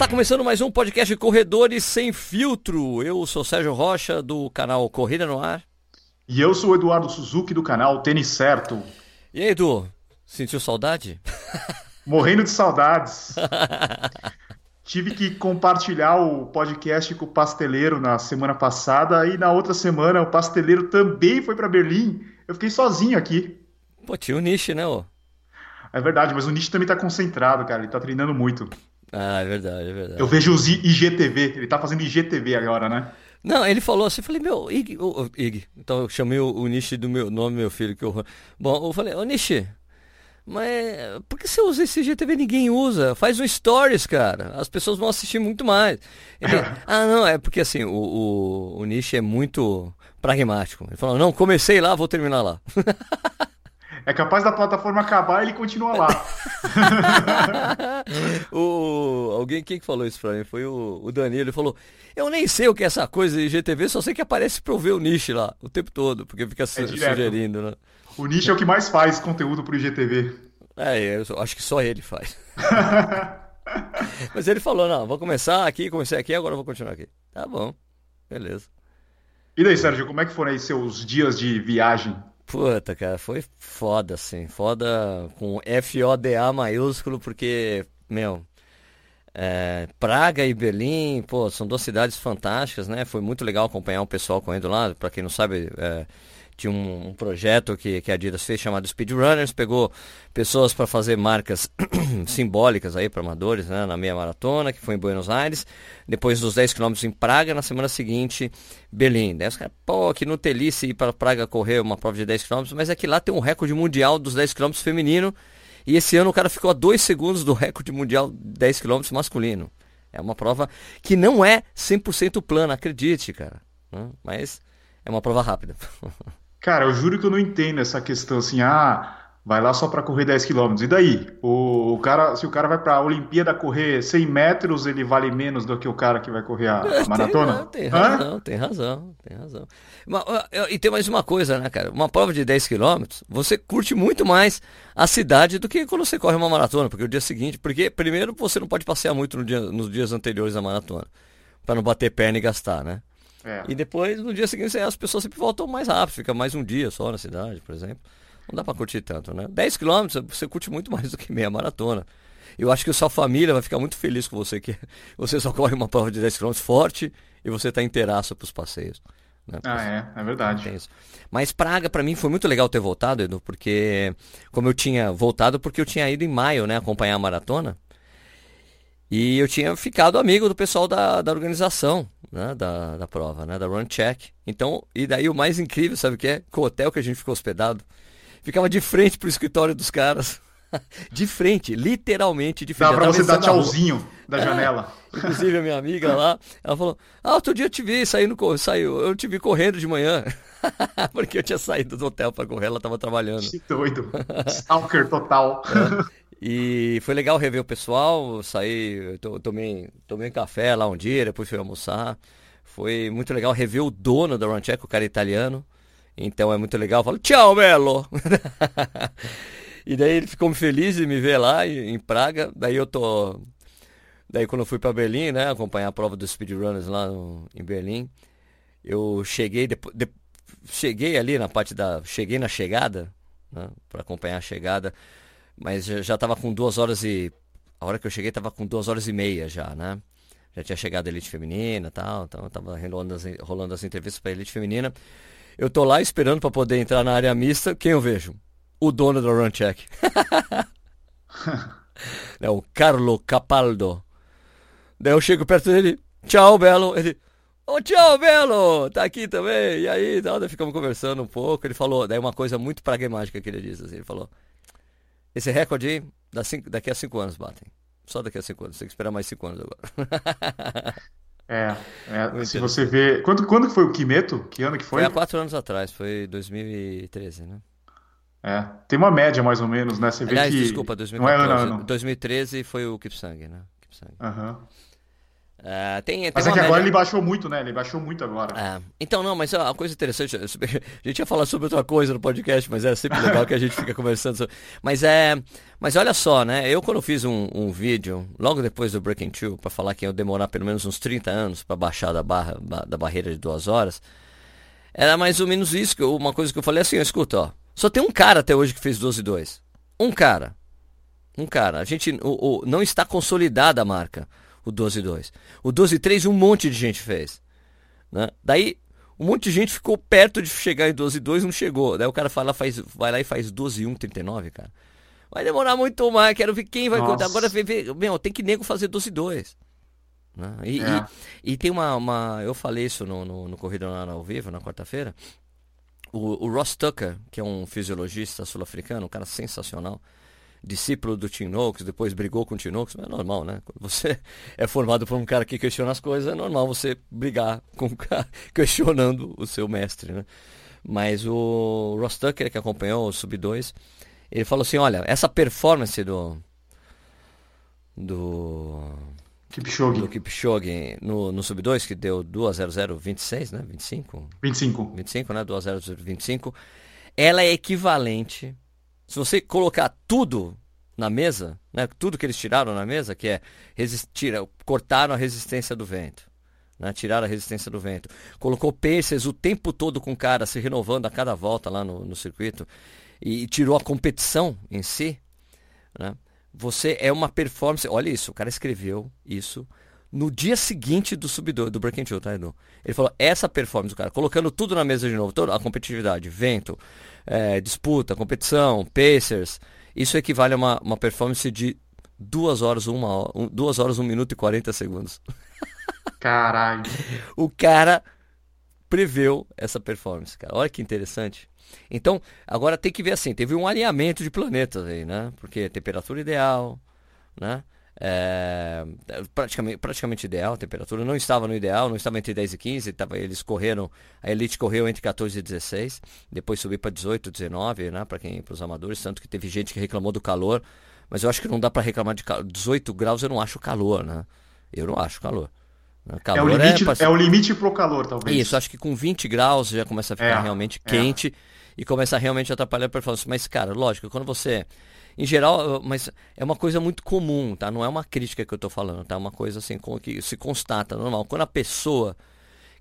Está começando mais um podcast Corredores Sem Filtro. Eu sou Sérgio Rocha, do canal Corrida no Ar. E eu sou o Eduardo Suzuki, do canal Tênis Certo. E aí, Edu, sentiu saudade? Morrendo de saudades. Tive que compartilhar o podcast com o pasteleiro na semana passada e na outra semana o pasteleiro também foi para Berlim. Eu fiquei sozinho aqui. Pô, tinha o Nishi, né, ô? É verdade, mas o Nishi também tá concentrado, cara. Ele tá treinando muito. Ah, é verdade, é verdade. Eu vejo os IGTV. Ele tá fazendo IGTV agora, né? Não, ele falou assim, eu falei, meu, Ig, oh, Ig. Então eu chamei o, o Nishi do meu nome, meu filho, que eu... Bom, eu falei, ô Nishi, mas por que você usa esse IGTV? Ninguém usa. Faz um stories, cara. As pessoas vão assistir muito mais. Ele, ah, não, é porque assim, o, o, o Nishi é muito pragmático. Ele falou, não, comecei lá, vou terminar lá. É capaz da plataforma acabar e ele continua lá. o, alguém quem que falou isso pra mim? Foi o, o Danilo. Ele falou: Eu nem sei o que é essa coisa de IGTV, só sei que aparece pra eu ver o nicho lá o tempo todo, porque fica é sugerindo, né? O nicho é o que mais faz conteúdo pro IGTV. É, eu acho que só ele faz. Mas ele falou: Não, vou começar aqui, comecei aqui, agora vou continuar aqui. Tá bom, beleza. E daí, Sérgio, como é que foram aí seus dias de viagem? Puta, cara, foi foda, assim. Foda com F-O-D-A maiúsculo, porque, meu, é, Praga e Berlim, pô, são duas cidades fantásticas, né? Foi muito legal acompanhar o pessoal correndo lá. Para quem não sabe, é, tinha um, um, projeto que, que a Adidas fez chamado Speedrunners, pegou pessoas para fazer marcas simbólicas aí para amadores, né, na meia maratona, que foi em Buenos Aires, depois dos 10 km em Praga, na semana seguinte, Berlim. Daí os caras, pô, que no Telice ir para Praga correr uma prova de 10 km, mas é que lá tem um recorde mundial dos 10 km feminino, e esse ano o cara ficou a 2 segundos do recorde mundial 10 km masculino. É uma prova que não é 100% plana, acredite, cara. Né? Mas é uma prova rápida. Cara, eu juro que eu não entendo essa questão assim, ah, vai lá só para correr 10 km. E daí? O, o, cara, se o cara vai para a Olimpíada correr 100 metros, ele vale menos do que o cara que vai correr a, a maratona? Tem, tem razão, Hã? tem razão, tem razão. E tem mais uma coisa, né, cara? Uma prova de 10 km, você curte muito mais a cidade do que quando você corre uma maratona, porque o dia seguinte, porque primeiro você não pode passear muito no dia, nos dias anteriores à maratona, para não bater perna e gastar, né? É. E depois, no dia seguinte, as pessoas sempre voltam mais rápido, fica mais um dia só na cidade, por exemplo. Não dá para curtir tanto, né? 10 quilômetros você curte muito mais do que meia maratona. Eu acho que a sua família vai ficar muito feliz com você, que você só corre uma prova de 10 km forte e você está inteiraço para os passeios. Né? Ah, é, é verdade. Mas Praga, para mim, foi muito legal ter voltado, Edu, porque como eu tinha voltado, porque eu tinha ido em maio, né, acompanhar a maratona. E eu tinha ficado amigo do pessoal da, da organização né, da, da prova, né, da Run Check. Então, e daí o mais incrível, sabe o que é? Com o hotel que a gente ficou hospedado, ficava de frente pro escritório dos caras. de frente, literalmente de frente. Dá pra você dar tchauzinho da é, janela. Inclusive a minha amiga lá, ela falou, ah, outro dia eu te vi saindo, saiu, eu te vi correndo de manhã. Porque eu tinha saído do hotel para correr, ela tava trabalhando. Que doido. Stalker total. É. E foi legal rever o pessoal, saí, tomei, tomei um café lá um dia, depois fui almoçar. Foi muito legal rever o dono da Runcheck, o cara italiano. Então é muito legal. Falo, tchau, Melo! e daí ele ficou feliz de me ver lá em Praga. Daí eu tô. Daí quando eu fui para Berlim, né, acompanhar a prova dos speedrunners lá no, em Berlim, eu cheguei depois, de, cheguei ali na parte da, cheguei na chegada, né, para acompanhar a chegada. Mas já estava com duas horas e. A hora que eu cheguei estava com duas horas e meia já, né? Já tinha chegado a elite feminina e tal, então tava rolando as, rolando as entrevistas para elite feminina. Eu tô lá esperando para poder entrar na área mista. Quem eu vejo? O dono da Run Check. é o Carlo Capaldo. Daí eu chego perto dele. Tchau, Belo. Ele. Ô, oh, tchau, Belo! Tá aqui também. E aí, daí ficamos conversando um pouco. Ele falou, daí uma coisa muito pragmática que ele disse. Assim, ele falou: esse recorde aí, daqui a cinco anos batem. Só daqui a cinco anos. Tem que esperar mais cinco anos agora. é, é se você vê. Quando, quando foi o Kimeto? Que ano que foi? Foi há quatro anos atrás, foi 2013, né? É, tem uma média mais ou menos, né? Você Aliás, vê que. desculpa, 2014. Não é ano, ano. 2013 foi o Kipsang, né? Kipsang. Uhum. É, tem, tem Mas é que uma agora média- ele baixou muito, né? Ele baixou muito agora. É, então, não, mas a coisa interessante, a gente ia falar sobre outra coisa no podcast, mas é sempre legal que a gente fica conversando sobre. Mas é. Mas olha só, né? Eu quando fiz um, um vídeo, logo depois do Breaking Two, pra falar que ia demorar pelo menos uns 30 anos pra baixar da, barra, ba- da barreira de duas horas, era mais ou menos isso, que eu- uma coisa que eu falei assim, ó, escuta, ó. Só tem um cara até hoje que fez 12 e 2. Um cara. Um cara. A gente o, o- não está consolidada a marca, o 12 e 2. O 12 e 3 um monte de gente fez. Né? Daí, um monte de gente ficou perto de chegar em 12 e 2, não chegou. Daí o cara fala, faz, vai lá e faz 12 e 1, 39, cara. Vai demorar muito mais, quero ver quem vai Nossa. contar. Agora, vê, vê, meu, tem que nego fazer 12 e 2. Né? E, É. e, e tem uma, uma. Eu falei isso no, no, no Corrida ao Vivo, na quarta-feira. O, o Ross Tucker, que é um fisiologista sul-africano, um cara sensacional, discípulo do Tim Noakes, depois brigou com o Tim Noakes, é normal, né? Quando você é formado por um cara que questiona as coisas, é normal você brigar com um cara questionando o seu mestre, né? Mas o Ross Tucker, que acompanhou o Sub-2, ele falou assim, olha, essa performance do... do Kipchoge. do Kipchoge no, no Sub-2, que deu 2.0026, né? 25? 25. 25, né? 2.0025. Ela é equivalente. Se você colocar tudo na mesa, né? Tudo que eles tiraram na mesa, que é resistir, cortaram a resistência do vento. Né, tiraram a resistência do vento. Colocou Pacers o tempo todo com o cara se renovando a cada volta lá no, no circuito. E, tirou a competição em si. Né? Você é uma performance. Olha isso, o cara escreveu isso no dia seguinte do sub do Breaking Two, tá, Edu? Ele falou, essa performance do cara, colocando tudo na mesa de novo, toda a competitividade, vento, é, disputa, competição, Pacers, isso equivale a uma, uma performance de duas horas, uma hora, um, duas horas, um minuto e 40 segundos. Caralho. o cara preveu essa performance, cara. Olha que interessante. Então, agora tem que ver assim, teve um alinhamento de planetas aí, né? Porque temperatura ideal, né? É, praticamente, praticamente ideal, a temperatura não estava no ideal, não estava entre 10 e 15, tava, eles correram, a elite correu entre 14 e 16, depois subiu para 18, 19, né, para quem, para os amadores, tanto que teve gente que reclamou do calor, mas eu acho que não dá para reclamar de calor, 18 graus eu não acho calor, né? Eu não acho calor. É o, limite, pra- é o limite pro calor, talvez. isso, acho que com 20 graus já começa a ficar É, realmente é. quente e começa a realmente atrapalhar a performance. Mas, cara, lógico, quando você. Em geral, mas é uma coisa muito comum, tá? Não é uma crítica que eu tô falando, tá? É uma coisa assim que se constata, normal. Quando a pessoa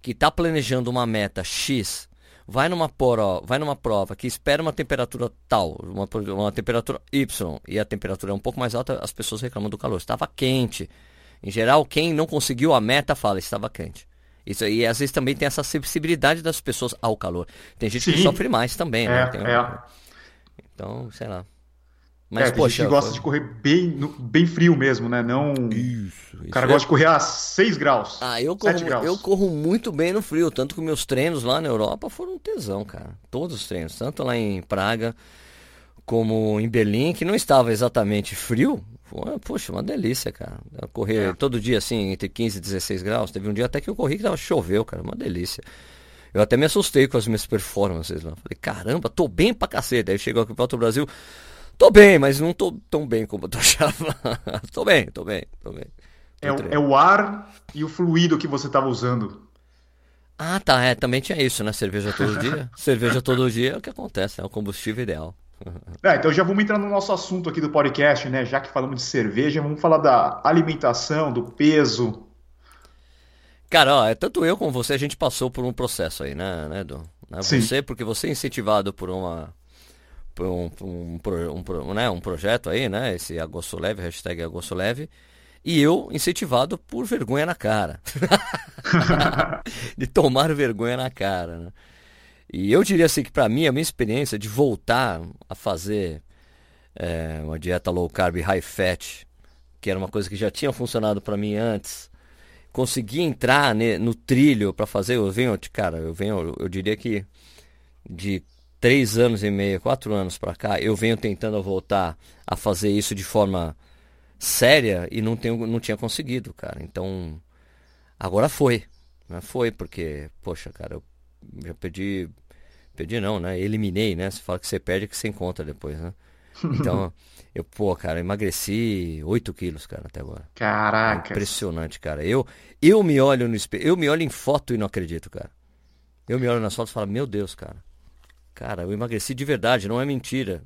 que está planejando uma meta X vai numa, prova, vai numa prova que espera uma temperatura tal, uma, uma temperatura Y, e a temperatura é um pouco mais alta, as pessoas reclamam do calor. Estava quente. Em geral, quem não conseguiu a meta fala, estava quente. Isso aí, às vezes também tem essa sensibilidade das pessoas ao calor. Tem gente que Sim. sofre mais também, né? É, Tem- é. Então, sei lá. É, Mas, tem poxa. gente que gosta foi- de correr bem, no- bem frio mesmo, né? Não. Isso, O isso cara é- gosta de correr a 6 graus. Ah, eu 7 corro, graus. eu corro muito bem no frio, tanto que meus treinos lá na Europa foram um tesão, cara. Todos os treinos, tanto lá em Praga como em Berlim, que não estava exatamente frio. Foi, poxa, uma delícia, cara. Correr É. todo dia assim, entre 15 e 16 graus. Teve um dia até que eu corri que tava choveu, cara, uma delícia. Eu até me assustei com as minhas performances lá. Falei, caramba, tô bem pra cacete. Aí chegou aqui para o Brasil, tô bem, mas não tô tão bem como eu tô achava. tô bem, tô bem, tô bem. Tô É, o- é o ar e o fluido que você estava usando. Ah, tá, é, também tinha isso, né? Cerveja todo dia. Cerveja todo dia é o que acontece, é o combustível ideal. Ah, então já vamos entrar no nosso assunto aqui do podcast, né? Já que falamos de cerveja, vamos falar da alimentação, do peso. Cara, ó, é tanto eu como você, a gente passou por um processo aí, né, né, Edu? Né, Sim. Você, porque você é incentivado por uma. Um, um, um pro- né, um projeto aí, né? Esse Agosto Leve, hashtag Agosto Leve. E eu incentivado por vergonha na cara. de tomar vergonha na cara, né? E eu diria assim que pra mim, a minha experiência de voltar a fazer é, uma dieta low carb high fat, que era uma coisa que já tinha funcionado pra mim antes, conseguir entrar no trilho pra fazer, eu venho, cara, eu venho, eu diria que de três anos e meio, quatro anos pra cá, eu venho tentando voltar a fazer isso de forma séria e não, tenho, não tinha conseguido, cara. Então, agora foi. Né? Foi, porque, poxa, cara, eu já perdi. Perdi não, né? Eliminei, né? Você fala que você perde que você encontra depois, né? Então, eu, pô, cara, emagreci 8 quilos, cara, até agora. Caraca. É impressionante, cara. Eu, eu me olho no espelho, eu me olho em foto e não acredito, cara. Eu me olho nas fotos e falo, meu Deus, cara. Cara, eu emagreci de verdade, não é mentira.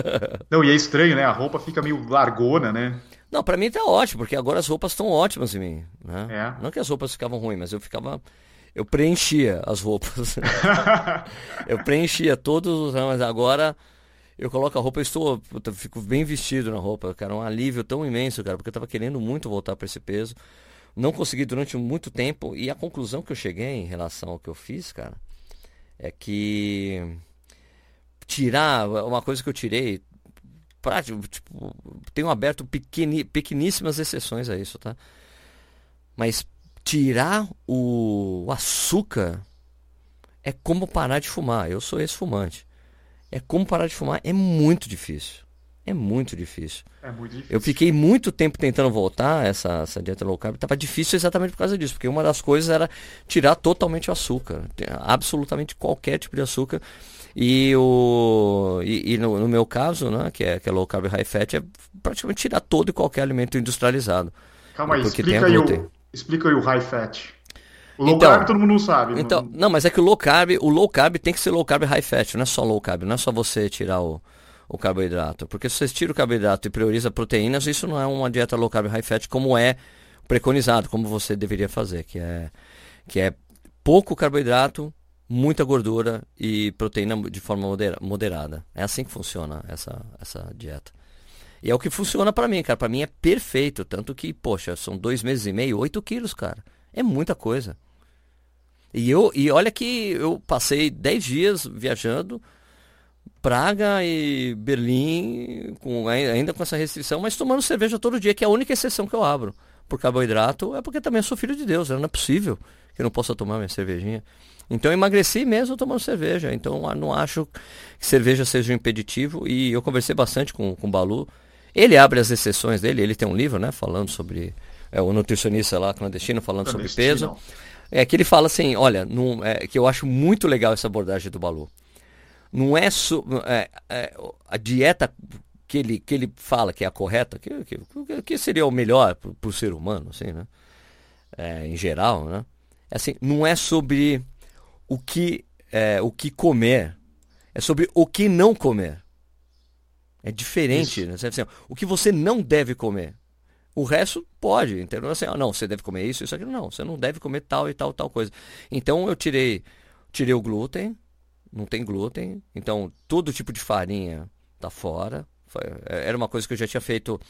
não, e é estranho, né? A roupa fica meio largona, né? Não, pra mim tá ótimo, porque agora as roupas estão ótimas em mim. Né? É. Não que as roupas ficavam ruins, mas eu ficava. Eu preenchia as roupas. eu preenchia todos, mas agora eu coloco a roupa, eu estou, eu fico bem vestido na roupa, cara, um alívio tão imenso, cara, porque eu tava querendo muito voltar para esse peso. Não consegui durante muito tempo e a conclusão que eu cheguei em relação ao que eu fiz, cara, é que tirar uma coisa que eu tirei prático, tipo, tenho aberto pequeni, pequeníssimas exceções a isso, tá? Mas tirar o açúcar é como parar de fumar. Eu sou ex-fumante. É como parar de fumar é muito difícil. É muito difícil. É muito difícil. Eu fiquei muito tempo tentando voltar essa, essa dieta low carb. Tava difícil exatamente por causa disso, porque uma das coisas era tirar totalmente o açúcar, absolutamente qualquer tipo de açúcar. E, o, e, e no, no, meu caso, né, que é, que é low carb high fat, é praticamente tirar todo e qualquer alimento industrializado. Calma aí, explica aí, o, explica aí o high fat. O low então, carb todo mundo não sabe. Então, não... não, mas é que o low carb, o low carb tem que ser low carb high fat, não é só low carb, não é só você tirar o, o carboidrato. Porque se você tira o carboidrato e prioriza proteínas, isso não é uma dieta low carb high fat como é preconizado, como você deveria fazer, que é, que é pouco carboidrato, muita gordura e proteína de forma moderada. É assim que funciona essa, essa dieta. E é o que funciona para mim, cara. Para mim é perfeito. Tanto que, poxa, são dois meses e meio, 8 quilos, cara. É muita coisa. E, eu, e olha que eu passei 10 dias viajando, Praga e Berlim, com, ainda com essa restrição, mas tomando cerveja todo dia, que é a única exceção que eu abro. Por carboidrato, é porque também sou filho de Deus, não é possível que eu não possa tomar minha cervejinha. Então eu emagreci mesmo tomando cerveja. Então não acho que cerveja seja um impeditivo. E eu conversei bastante com, com o Balu. Ele abre as exceções dele, ele tem um livro, né, falando sobre é, o nutricionista lá clandestino, falando sobre peso. É que ele fala assim, olha, é, que eu acho muito legal essa abordagem do Balu. Não é, su, é, é a dieta que ele, que ele fala que é a correta, que, que, que seria o melhor para o ser humano, assim, né? É, em geral, né? É assim, não é sobre o que, é, o que comer, é sobre o que não comer. É diferente, né? Assim, o que você não deve comer. O resto pode, entendeu? Assim, ah, não, você deve comer isso, isso aqui. Não, você não deve comer tal e tal, tal coisa. Então eu tirei, tirei o glúten, não tem glúten. Então todo tipo de farinha tá fora. Era uma coisa que eu já tinha feito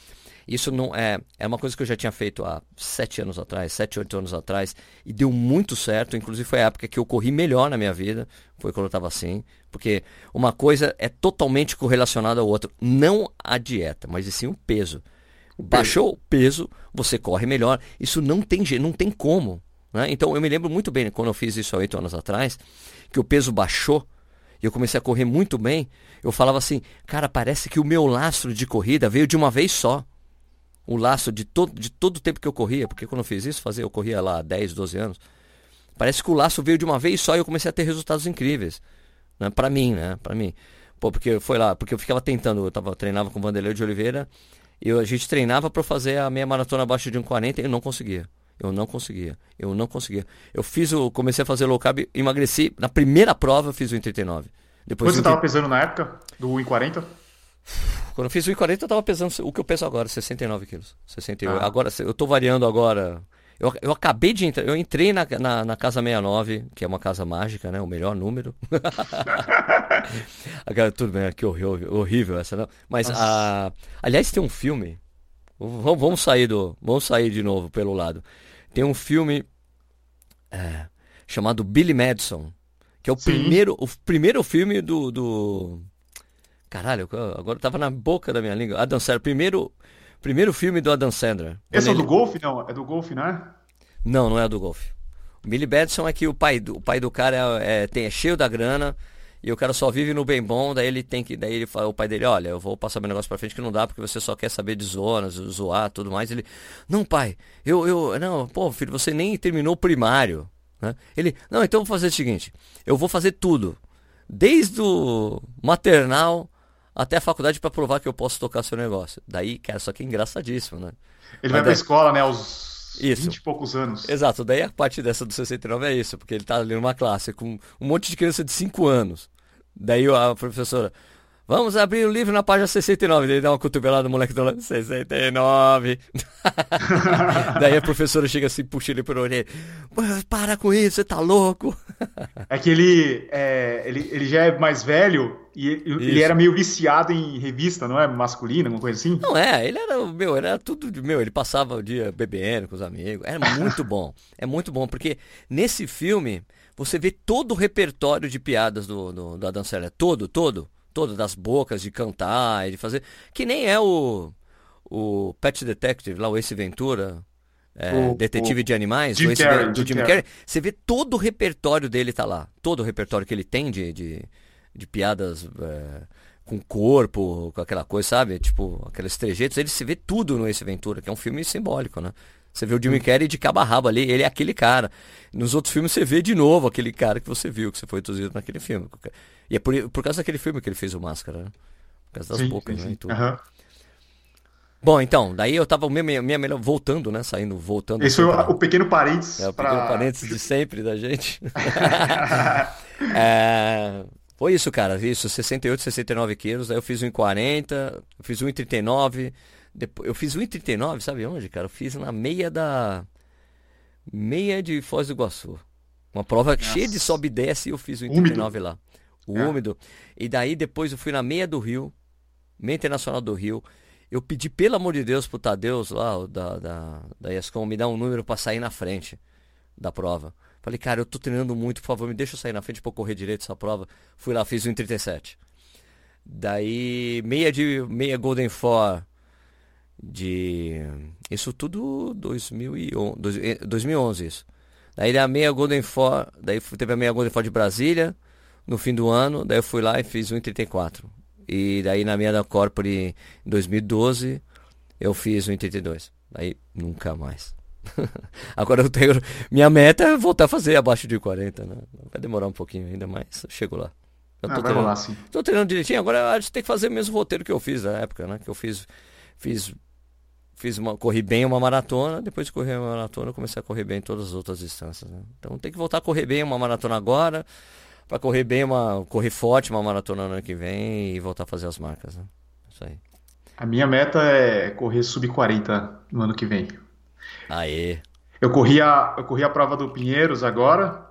isso não é, é uma coisa que eu já tinha feito há sete anos atrás, sete, oito anos atrás, e deu muito certo. Inclusive foi a época que eu corri melhor na minha vida, foi quando eu estava assim. Porque uma coisa é totalmente correlacionada à outra. Não a dieta, mas sim o peso. Baixou o peso, você corre melhor. Isso não tem não tem como. Né? Então eu me lembro muito bem quando eu fiz isso há oito anos atrás, que o peso baixou e eu comecei a correr muito bem. Eu falava assim, cara, parece que o meu lastro de corrida veio de uma vez só o laço de todo, de todo o tempo que eu corria, porque quando eu fiz isso, fazia, eu corria lá 10, 12 anos, parece que o laço veio de uma vez só e eu comecei a ter resultados incríveis. Né? Para mim, né? Para mim. Pô, porque foi lá, porque eu ficava tentando, eu tava, treinava com o Vanderlei de Oliveira, e a gente treinava para fazer a meia maratona abaixo de 1,40 e eu não conseguia. Eu não conseguia. Eu não conseguia. Eu fiz o. Comecei a fazer low carb, emagreci. Na primeira prova eu fiz o 1,39. Depois Quanto você estava pesando na época? Do 1,40? Quando eu fiz o 1,40 eu tava pesando o que eu peso agora, 69 quilos. 68. Ah. Agora, eu tô variando agora. Eu, eu acabei de entrar, eu entrei na, na, na, casa 69, que é uma casa mágica, né? O melhor número. agora, tudo bem, que horrível, horrível essa, não. Mas, a, aliás, tem um filme. Vamos sair do. Vamos sair de novo pelo lado. Tem um filme é, chamado Billy Madison, que é o primeiro, o primeiro filme do, do Caralho, agora tava na boca da minha língua. Adam Sandler, primeiro, primeiro filme do Adam Sandler. Esse é ele... do golfe, não? É do golfe, não é? Não, não é do golfe. O Billy Batson é que o pai do, o pai do cara é, é, tem, é cheio da grana e o cara só vive no bem bom, daí ele tem que. Daí ele fala, o pai dele, olha, eu vou passar meu negócio pra frente que não dá, porque você só quer saber de zonas, zoar, tudo mais. Ele, não, pai, eu, eu. Não, pô, filho, você nem terminou o primário. Né? Ele, não, então eu vou fazer o seguinte, eu vou fazer tudo. Desde o maternal até a faculdade para provar que eu posso tocar seu negócio. Daí, cara, só que é engraçadíssimo, né? Ele Mas vai daí... pra escola, né, aos isso. 20 e poucos anos. Exato, daí a parte dessa do 69 é isso, porque ele tá ali numa classe com um monte de criança de 5 anos. Daí a professora, Vamos abrir o livro na página 69. Daí dá uma cotovelada no moleque do lado. 69. Daí a professora chega assim, puxa ele por orelha. Para com isso, você tá louco. é que ele, é, ele, ele já é mais velho e ele era meio viciado em revista, não é? Masculina, alguma coisa assim? Não é, ele era, meu, era tudo, meu, ele passava o dia bebendo com os amigos. Era muito bom. É muito bom, porque nesse filme você vê todo o repertório de piadas do, do, do Adam Sandler. Todo, todo todo, das bocas, de cantar e de fazer. Que nem é o, o Pet Detective, lá o Ace Ventura, é, o, Detetive o de Animais, Jim Ace, Carrey, do Jim, Jim Carrey. Você vê todo o repertório dele tá lá. Todo o repertório que ele tem de, de, de piadas é, com corpo, com aquela coisa, sabe? Tipo, aqueles trejeitos. Ele se vê tudo no Ace Ventura, que é um filme simbólico, né? Você vê o Jimmy Carrey de cabo a rabo ali, ele é aquele cara. Nos outros filmes você vê de novo aquele cara que você viu, que você foi introduzido naquele filme. E é por, por causa daquele filme que ele fez o Máscara, né? Por causa das sim, bocas, sim, né? E tudo. Uhum. Bom, então, daí eu tava minha, minha melhor voltando, né? Saindo, voltando. Esse foi pra... o pequeno parênteses. É, o pra... pequeno parênteses de sempre da gente. é... Foi isso, cara. Isso, 68, 69 quilos. Aí eu fiz 1,40, eu fiz 1,39. Depois, eu fiz 1,39, sabe onde, cara? Eu fiz na meia da. Meia de Foz do Iguaçu. Uma prova Nossa. cheia de sobe e desce e eu fiz 1,39 lá o é. úmido. E daí depois eu fui na meia do Rio, meia internacional do Rio. Eu pedi, pelo amor de Deus, pro Tadeus lá, da, da, da ESCOM, me dar um número para sair na frente da prova. Falei, cara, eu tô treinando muito, por favor, me deixa eu sair na frente pra eu correr direito essa prova. Fui lá, fiz um 37. Daí, meia de meia Golden Four de. Isso tudo 2011, 2011 isso. Daí a meia Golden Four, daí teve a meia Golden Four de Brasília, no fim do ano, daí eu fui lá e fiz 1,34. E daí na minha da Corpore em 2012 eu fiz 1,32. Aí nunca mais. Agora eu tenho. Minha meta é voltar a fazer abaixo de 40, né? Vai demorar um pouquinho ainda, mas eu chego lá. Eu tô, ah, treinando, sim. tô treinando direitinho, agora a gente tem que fazer o mesmo roteiro que eu fiz na época, né? Que eu fiz. Fiz. Fiz uma, corri bem uma maratona, depois de correr uma maratona, eu comecei a correr bem em todas as outras distâncias. Né? Então tem que voltar a correr bem uma maratona agora, para correr bem, uma, correr forte uma maratona no ano que vem e voltar a fazer as marcas. Né? Isso aí. A minha meta é correr sub 40 no ano que vem. Aê. Eu corri a, eu corri a prova do Pinheiros agora,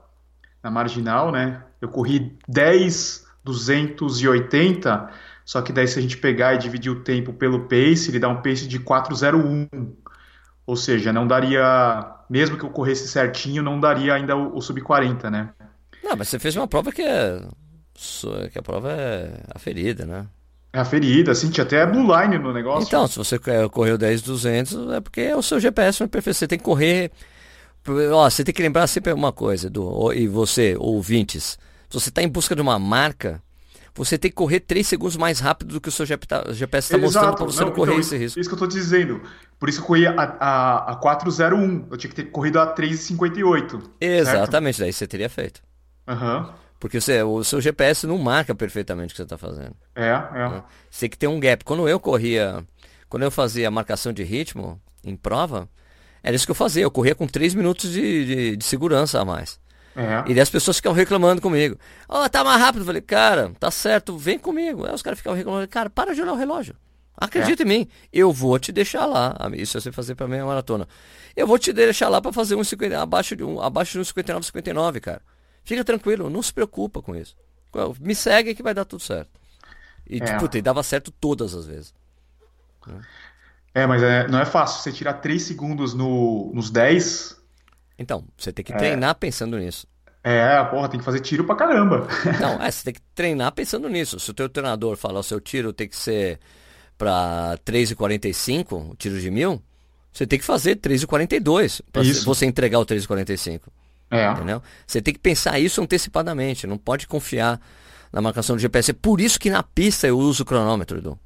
na marginal, né? Eu corri 10, 280, só que daí se a gente pegar e dividir o tempo pelo pace, ele dá um pace de 401. Ou seja, não daria, mesmo que eu corresse certinho, não daria ainda o, o sub 40, né? Não, mas você fez uma prova que é. que a prova é aferida, né? É aferida, assim, tinha até blue line no negócio. Então, se você correu 10, 200, é porque é o seu GPS não é perfeito. Você tem que correr. Ó, você tem que lembrar sempre uma coisa, do, e você, ouvintes, se você está em busca de uma marca, você tem que correr 3 segundos mais rápido do que o seu GPS está mostrando para você não, não correr então, esse risco. Isso que eu estou dizendo. Por isso que eu corri a, a, a 401. Eu tinha que ter corrido a 3,58. Exatamente, certo? daí você teria feito. Uhum. Porque você, o seu GPS não marca perfeitamente o que você está fazendo. É, é. Né? Você tem que ter um gap. Quando eu corria, quando eu fazia marcação de ritmo em prova, era isso que eu fazia. Eu corria com 3 minutos de, de, de, segurança a mais. É. E daí as pessoas ficam reclamando comigo. Ó, oh, tá mais rápido. Eu falei, cara, tá certo, vem comigo. Aí os caras ficavam reclamando, cara, para de olhar o relógio. Acredita é. em mim, eu vou te deixar lá. Isso é você fazer para mim a maratona. Eu vou te deixar lá para fazer um 50, abaixo de um, abaixo de um 59, 59, cara. Fica tranquilo, não se preocupa com isso. Me segue que vai dar tudo certo. E, é. tipo, e dava certo todas as vezes. É, mas é, não é fácil. Você tirar 3 segundos no, nos 10. Então, você tem que é. treinar pensando nisso. É, porra, tem que fazer tiro pra caramba. Não, é, você tem que treinar pensando nisso. Se o teu treinador falar o seu tiro tem que ser pra 3,45, o tiro de mil, você tem que fazer 3,42 pra Isso. você entregar o 3,45. É. Entendeu? Você tem que pensar isso antecipadamente, não pode confiar na marcação do GPS. É por isso que na pista eu uso o cronômetro, Edu.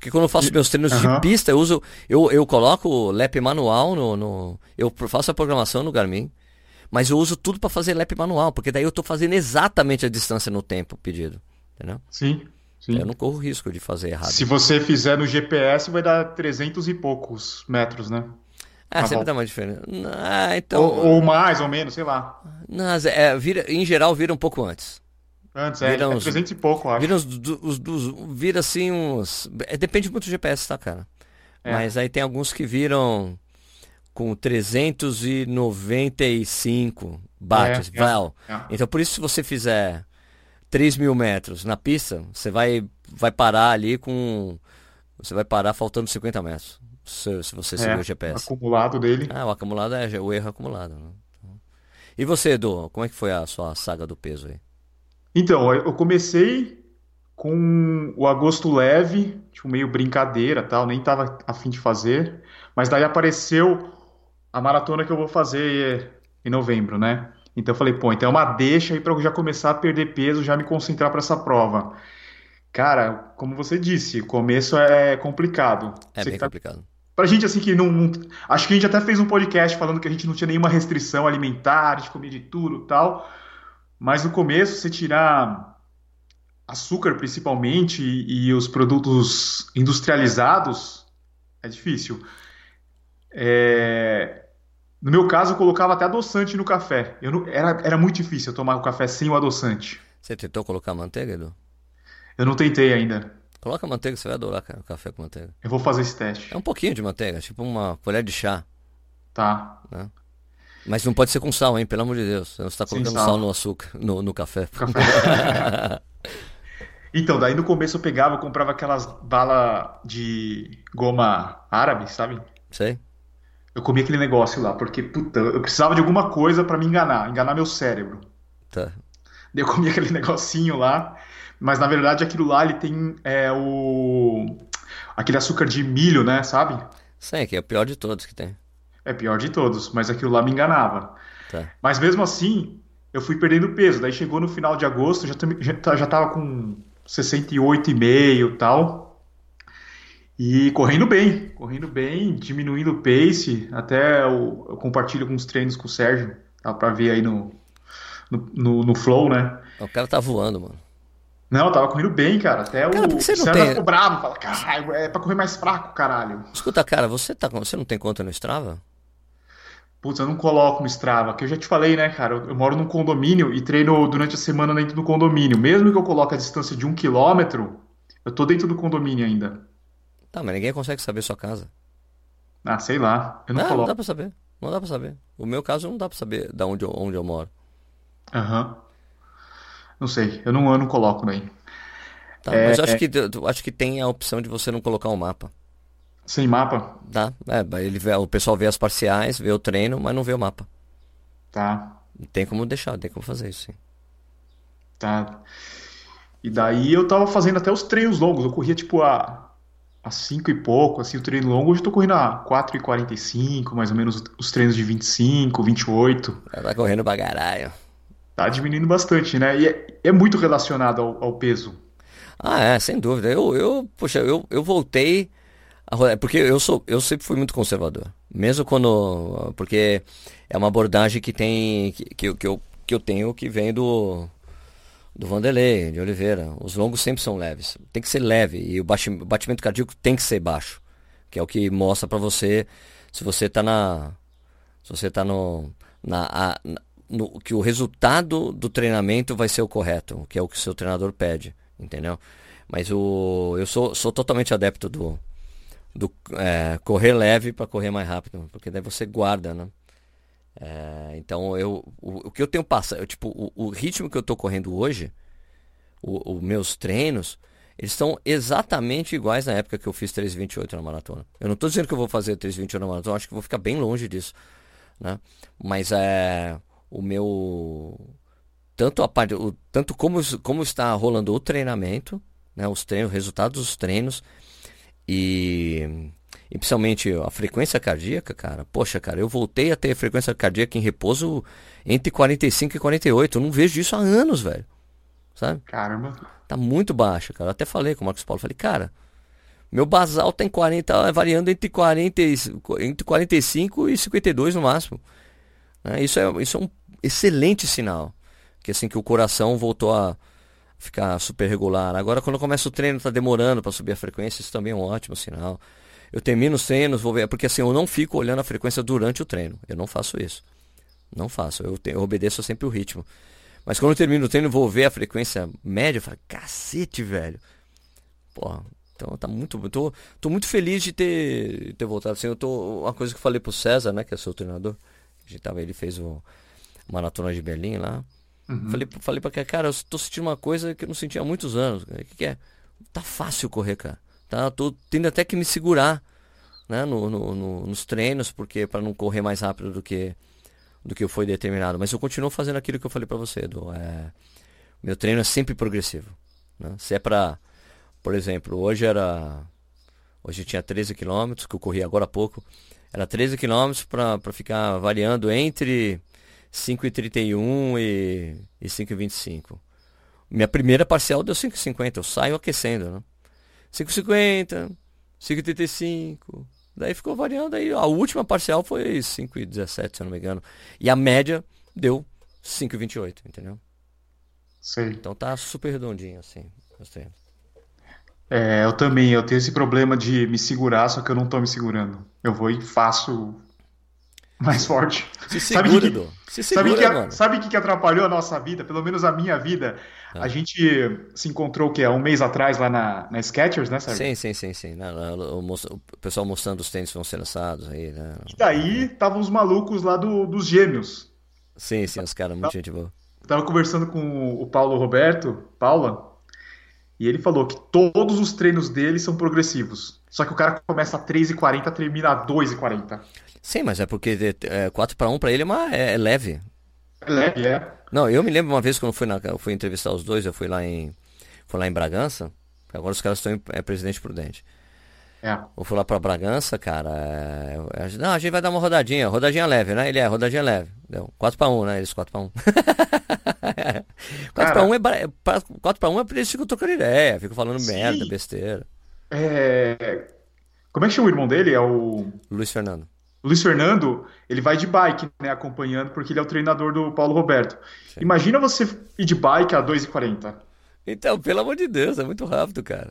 Porque quando eu faço meus treinos uhum. de pista, eu uso. Eu, eu coloco o lap manual no, no. Eu faço a programação no Garmin. Mas eu uso tudo para fazer lap manual, porque daí eu estou fazendo exatamente a distância no tempo pedido. Entendeu? Sim. Sim. Eu não corro risco de fazer errado. Se você fizer no GPS, vai dar 300 e poucos metros, né? Ah, sempre dá uma diferença. Ah, então... Ou, ou, mais ou menos, sei lá. Não, é, vira, em geral, vira um pouco antes. Antes, é, vira é, uns, é 300 e pouco, acho. Vira, uns, uns, uns, vira assim uns... É, depende muito do GPS, tá, cara? É. Mas aí tem alguns que viram com 395 bates, é, é, é, Então por isso se você fizer 3 mil metros na pista, você vai, vai parar ali com. Você vai parar faltando 50 metros. Se, se você seguir o GPS. O acumulado dele. Ah, o acumulado é o erro acumulado. Né? E você, Edu, como é que foi a sua saga do peso aí? Então, eu comecei com o agosto leve, tipo, meio brincadeira tal, nem tava afim de fazer. Mas daí apareceu a maratona que eu vou fazer em novembro, né? Então eu falei, pô, então é uma deixa aí para eu já começar a perder peso, já me concentrar para essa prova. Cara, como você disse, o começo é complicado. É você bem tá... complicado. Pra gente, assim, que não, não, Acho que a gente até fez um podcast falando que a gente não tinha nenhuma restrição alimentar, de comer de tudo tal. Mas no começo, você tirar açúcar, principalmente, e, e os produtos industrializados, é difícil. É... No meu caso, eu colocava até adoçante no café. Eu não... era, era muito difícil eu tomar o café sem o adoçante. Você tentou colocar manteiga, Edu? Eu não tentei ainda. Coloca manteiga, você vai adorar cara, o café com manteiga. Eu vou fazer esse teste. É um pouquinho de manteiga, tipo uma colher de chá. Tá. Né? Mas não pode ser com sal, hein? Pelo amor de Deus. Você está colocando sal. sal. no açúcar, no, no café. café. então, daí no começo eu pegava, eu comprava aquelas balas de goma árabe, sabe? Sei. Eu comia aquele negócio lá, porque, puta, eu precisava de alguma coisa para me enganar, enganar meu cérebro. Tá. Daí eu comia aquele negocinho lá, mas na verdade aquilo lá ele tem é, o. aquele açúcar de milho, né, sabe? Sim, que é o pior de todos que tem. É pior de todos, mas aquilo lá me enganava. Tá. Mas mesmo assim, eu fui perdendo peso. Daí chegou no final de agosto, já, já, já tava com 68,5 e tal. E correndo bem, correndo bem, diminuindo o pace. Até eu, eu compartilho alguns treinos com o Sérgio, dá pra ver aí no, no, no, no Flow, né? O cara tá voando, mano. Não, eu tava correndo bem, cara. Até cara, o Sérgio tem... ficou bravo, fala, caralho, é pra correr mais fraco, caralho. Escuta, cara, você, tá, você não tem conta no Strava? Putz, eu não coloco no Strava, que eu já te falei, né, cara? Eu, eu moro num condomínio e treino durante a semana dentro do condomínio. Mesmo que eu coloque a distância de um quilômetro, eu tô dentro do condomínio ainda. Tá, mas ninguém consegue saber sua casa. Ah, sei lá. Eu não, não coloco. Não dá pra saber. Não dá pra saber. O meu caso não dá pra saber da onde eu, onde eu moro. Aham. Uhum. Não sei. Eu não, eu não coloco daí. Tá, é, mas eu acho, é... que, eu acho que tem a opção de você não colocar um mapa. Sem mapa? Dá. É, ele vê, o pessoal vê as parciais, vê o treino, mas não vê o mapa. Tá. Tem como deixar, tem como fazer isso, sim. Tá. E daí eu tava fazendo até os treinos longos. Eu corria tipo a a 5 e pouco, assim, o treino longo, hoje eu tô correndo a 4 e 45, mais ou menos os treinos de 25, 28. Tá correndo pra caralho. Tá diminuindo bastante, né? E é, é muito relacionado ao, ao, peso. Ah, é, sem dúvida. Eu, eu poxa, eu, eu voltei a porque eu sou, eu sempre fui muito conservador. Mesmo quando, porque é uma abordagem que tem, que, que, que eu, que eu tenho que vem do do Vanderlei, de Oliveira. Os longos sempre são leves. Tem que ser leve e o batimento cardíaco tem que ser baixo, que é o que mostra para você se você está na se você tá no na a, no, que o resultado do treinamento vai ser o correto, que é o que o seu treinador pede, entendeu? Mas o eu sou, sou totalmente adepto do do é, correr leve para correr mais rápido, porque daí você guarda, né? É, então eu o, o, que eu tenho passado, tipo, o, o, ritmo que eu estou correndo hoje, os meus treinos, eles estão exatamente iguais na época que eu fiz 3,28 na maratona. Eu não estou dizendo que eu vou fazer 3,28 na maratona, acho que vou ficar bem longe disso. Né? Mas é o meu. Tanto a parte. O, tanto como, como está rolando o treinamento, né? os treinos, resultados dos treinos e e principalmente a frequência cardíaca, cara. Poxa, cara, eu voltei a ter frequência cardíaca em repouso entre 45 e 48. Eu não vejo isso há anos, velho. Sabe? Caramba. Tá muito baixa, cara. Eu até falei com o Marcos Paulo. Falei, cara, meu basal tem 40, tá variando entre, 40, entre 45 e 52 no máximo. Né? Isso, é, isso é um excelente sinal. Que assim, que o coração voltou a, ficar super regular. Agora quando começa o treino tá demorando para subir a frequência, isso também é um ótimo sinal. Eu termino os treinos, vou ver, porque assim, eu não fico olhando a frequência durante o treino. Eu não faço isso. Não faço, eu, te, eu obedeço sempre o ritmo. Mas quando eu termino o treino, vou ver a frequência média, eu falo, cacete, velho. Porra, então tá muito. Tô, tô muito feliz de ter, ter voltado. Assim, eu tô. Uma coisa que eu falei pro César, né, que é seu treinador. A gente tava, ele fez o Maratona de Berlim lá. Uhum. Falei, falei pra que, cara, eu tô sentindo uma coisa que eu não sentia há muitos anos. O que, que é? Tá fácil correr, cara. Tá, tô tendo até que me segurar né, no, no, no nos treinos, porque para não correr mais rápido do que do que foi determinado. Mas eu continuo fazendo aquilo que eu falei para você, Edu. É, meu treino é sempre progressivo. Né? Se é para, por exemplo, hoje era. Hoje tinha 13 quilômetros, que eu corri agora há pouco. Era 13 quilômetros para ficar variando entre 5,31 e, e 5,25. Minha primeira parcial deu 5,50. Eu saio aquecendo, né? 5,50, 5,35. Daí ficou variando aí. A última parcial foi 5,17, se eu não me engano. E a média deu 5,28, entendeu? Sei. Então tá super redondinho, assim, gostei. É, eu também, eu tenho esse problema de me segurar, só que eu não tô me segurando. Eu vou e faço mais forte. Se segura, sabe que, Se segura, sabe que, sabe o que atrapalhou a nossa vida? Pelo menos a minha vida. Ah. A gente se encontrou o que um mês atrás lá na, na Skechers, né, Sérgio? Sim, sim, sim, sim. o, pessoal mostrando os tênis que vão ser lançados aí, né? E daí estavam os malucos lá do, dos gêmeos. Sim, sim, os caras, muito gente boa. Tava conversando com o Paulo Roberto, Paula, e ele falou que todos os treinos dele são progressivos. Só que o cara começa a 3h40 termina a 2h40. Sim, mas é porque é, 4 para 1 para ele é, uma, é, é, leve. É leve, é. Não, eu me lembro uma vez quando eu fui, na, eu fui entrevistar os dois, eu fui lá em, fui lá em Bragança, agora os caras estão em é, Presidente Prudente. É. Eu fui lá pra Bragança, cara. É, é, não, a gente vai dar uma rodadinha, rodadinha leve, né? Ele é, rodadinha leve. Deu 4 para 1, né? Eles 4 para 1. 4 para 1 é 4 para 1 é eles ficam trocando ideia, ficam falando Sim. merda, besteira. É... Como é que chama o irmão dele? É o Luiz Fernando. O Luiz Fernando, ele vai de bike, né, acompanhando, porque ele é o treinador do Paulo Roberto. Sim. Imagina você ir de bike a 2,40. Então, pelo amor de Deus, é muito rápido, cara.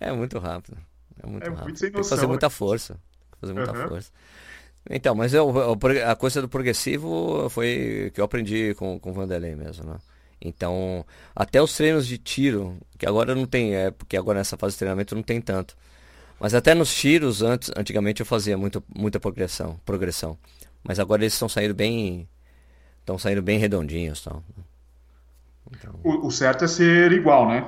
É, é muito rápido. É muito é rápido. Muito sem noção, Tem que fazer muita força. Fazer muita uhum. força. Então, mas eu, a coisa do progressivo foi que eu aprendi com, com o Vanderlei mesmo, né? Então, até os treinos de tiro, que agora não tem, é porque agora nessa fase de treinamento não tem tanto. Mas até nos tiros, antes, antigamente eu fazia muita, muita progressão, progressão. Mas agora eles estão saindo bem. Estão saindo bem redondinhos. Então. O, o, certo é ser igual, né?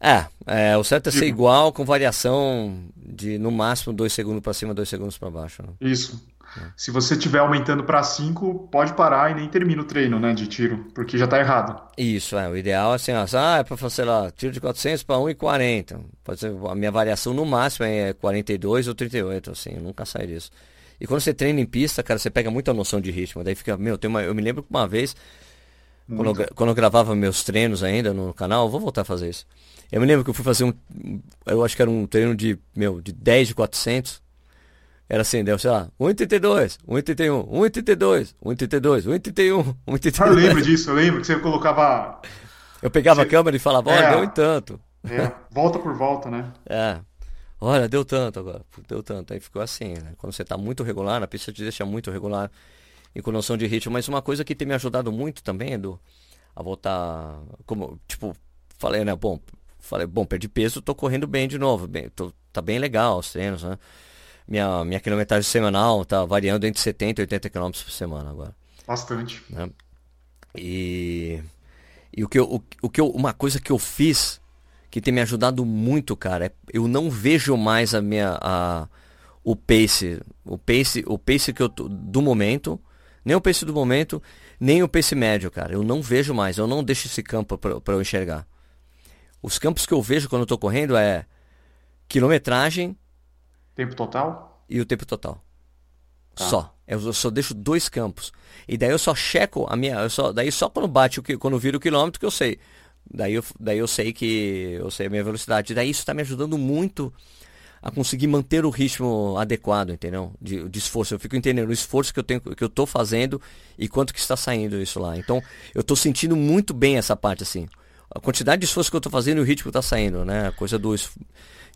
É, é o certo é ser tipo igual com variação de no máximo dois segundos para cima, dois segundos para baixo. Né? Isso. Se você estiver aumentando para 5, pode parar e nem termina o treino, né, de tiro, porque já está errado. Isso, é. O ideal é assim, ah, é para fazer lá, tiro de 400 para 1,40. Pode ser, a minha variação no máximo é 42 ou 38, assim, nunca saio disso. E quando você treina em pista, cara, você pega muita noção de ritmo. Daí fica, meu, tem uma, eu me lembro que uma vez, quando eu, quando eu, gravava meus treinos ainda no canal, eu vou voltar a fazer isso. Eu me lembro que eu fui fazer um, eu acho que era um treino de, meu, de 10 de 400. Era assim, deu, sei lá, 1,82, 1,81, 1,82, 1,82, 1,81, 1,82. Eu lembro disso, eu lembro que você colocava. Eu pegava você... a câmera e falava, olha, é, deu em tanto. É, volta por volta, né? É. Olha, deu tanto agora, deu tanto. Aí ficou assim, né? Quando você tá muito regular, a pista te deixa muito regular e com noção de ritmo. Mas uma coisa que tem me ajudado muito também, Edu, a voltar. Como, tipo, falei, né? Bom, falei, bom, perdi peso, tô correndo bem de novo. Bem, tô, tá bem legal os treinos, né? Minha, minha quilometragem semanal tá variando entre 70 e 80 km por semana agora. Bastante. Né? E, e o que eu, o, o que eu, uma coisa que eu fiz que tem me ajudado muito, cara, é eu não vejo mais a minha a, o pace, o pace, o pace que eu tô, do momento, nem o pace do momento, nem o pace médio, cara. Eu não vejo mais, eu não deixo esse campo para eu enxergar. Os campos que eu vejo quando eu tô correndo é quilometragem Tempo total? E o tempo total. Tá. Só. Eu só deixo dois campos. E daí eu só checo a minha. Eu só, daí só quando bate o quando vira o quilômetro que eu sei. Daí eu, daí eu sei que eu sei a minha velocidade. Daí isso está me ajudando muito a conseguir manter o ritmo adequado, entendeu? De, de, esforço. Eu fico entendendo o esforço que eu tenho, que eu tô fazendo e quanto que está saindo isso lá. Então, eu estou sentindo muito bem essa parte assim. A quantidade de esforço que eu estou fazendo e o ritmo está saindo, né? A coisa do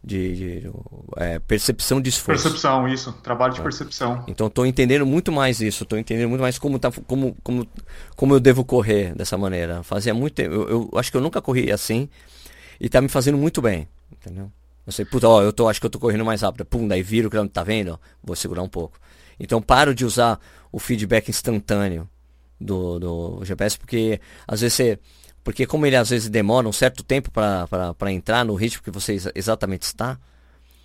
de, de é, percepção de esforço. Percepção, isso. Trabalho de percepção. Então estou entendendo muito mais isso. Estou entendendo muito mais como, tá, como, como, como eu devo correr dessa maneira. Fazia muito tempo. Eu, eu acho que eu nunca corri assim e está me fazendo muito bem. Entendeu? Eu sei, puta, ó, eu tô, acho que eu tô correndo mais rápido. Pum, daí vira o tá vendo? Vou segurar um pouco. Então paro de usar o feedback instantâneo do, do GPS, porque às vezes você porque como ele às vezes demora um certo tempo para entrar no ritmo que você exatamente está,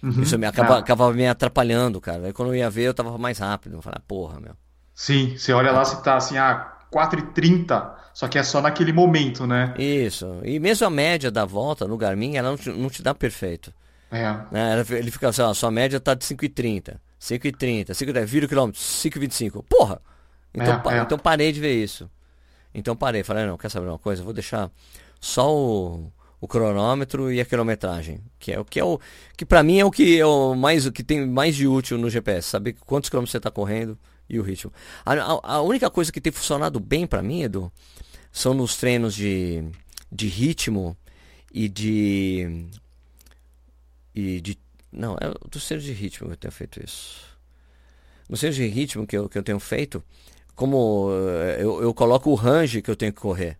uhum. isso me acaba, ah. acaba me atrapalhando, cara. Aí quando eu ia ver, eu tava mais rápido. Eu falei, ah, porra, meu. Sim, você olha lá, se tá assim, ah, 4h30, só que é só naquele momento, né? Isso. E mesmo a média da volta no Garmin, ela não te, não te dá perfeito. É. Né? Ele fica assim, ó, sua média tá de 5,30. 5,30, 5,10, vira o quilômetro, 5,25. Porra! Então, é, é. então parei de ver isso. Então parei, falei, não, quer saber uma coisa? vou deixar só o, o cronômetro e a quilometragem, que é o que é o que para mim é o que é o mais o que tem mais de útil no GPS, saber quantos quilômetros você está correndo e o ritmo. A, a, a, única coisa que tem funcionado bem para mim, Edu, são nos treinos de, de ritmo e de e de não, é dos treinos de ritmo que eu tenho feito isso. Nos treinos de ritmo que eu, que eu tenho feito, como eh, eu, eu coloco o range que eu tenho que correr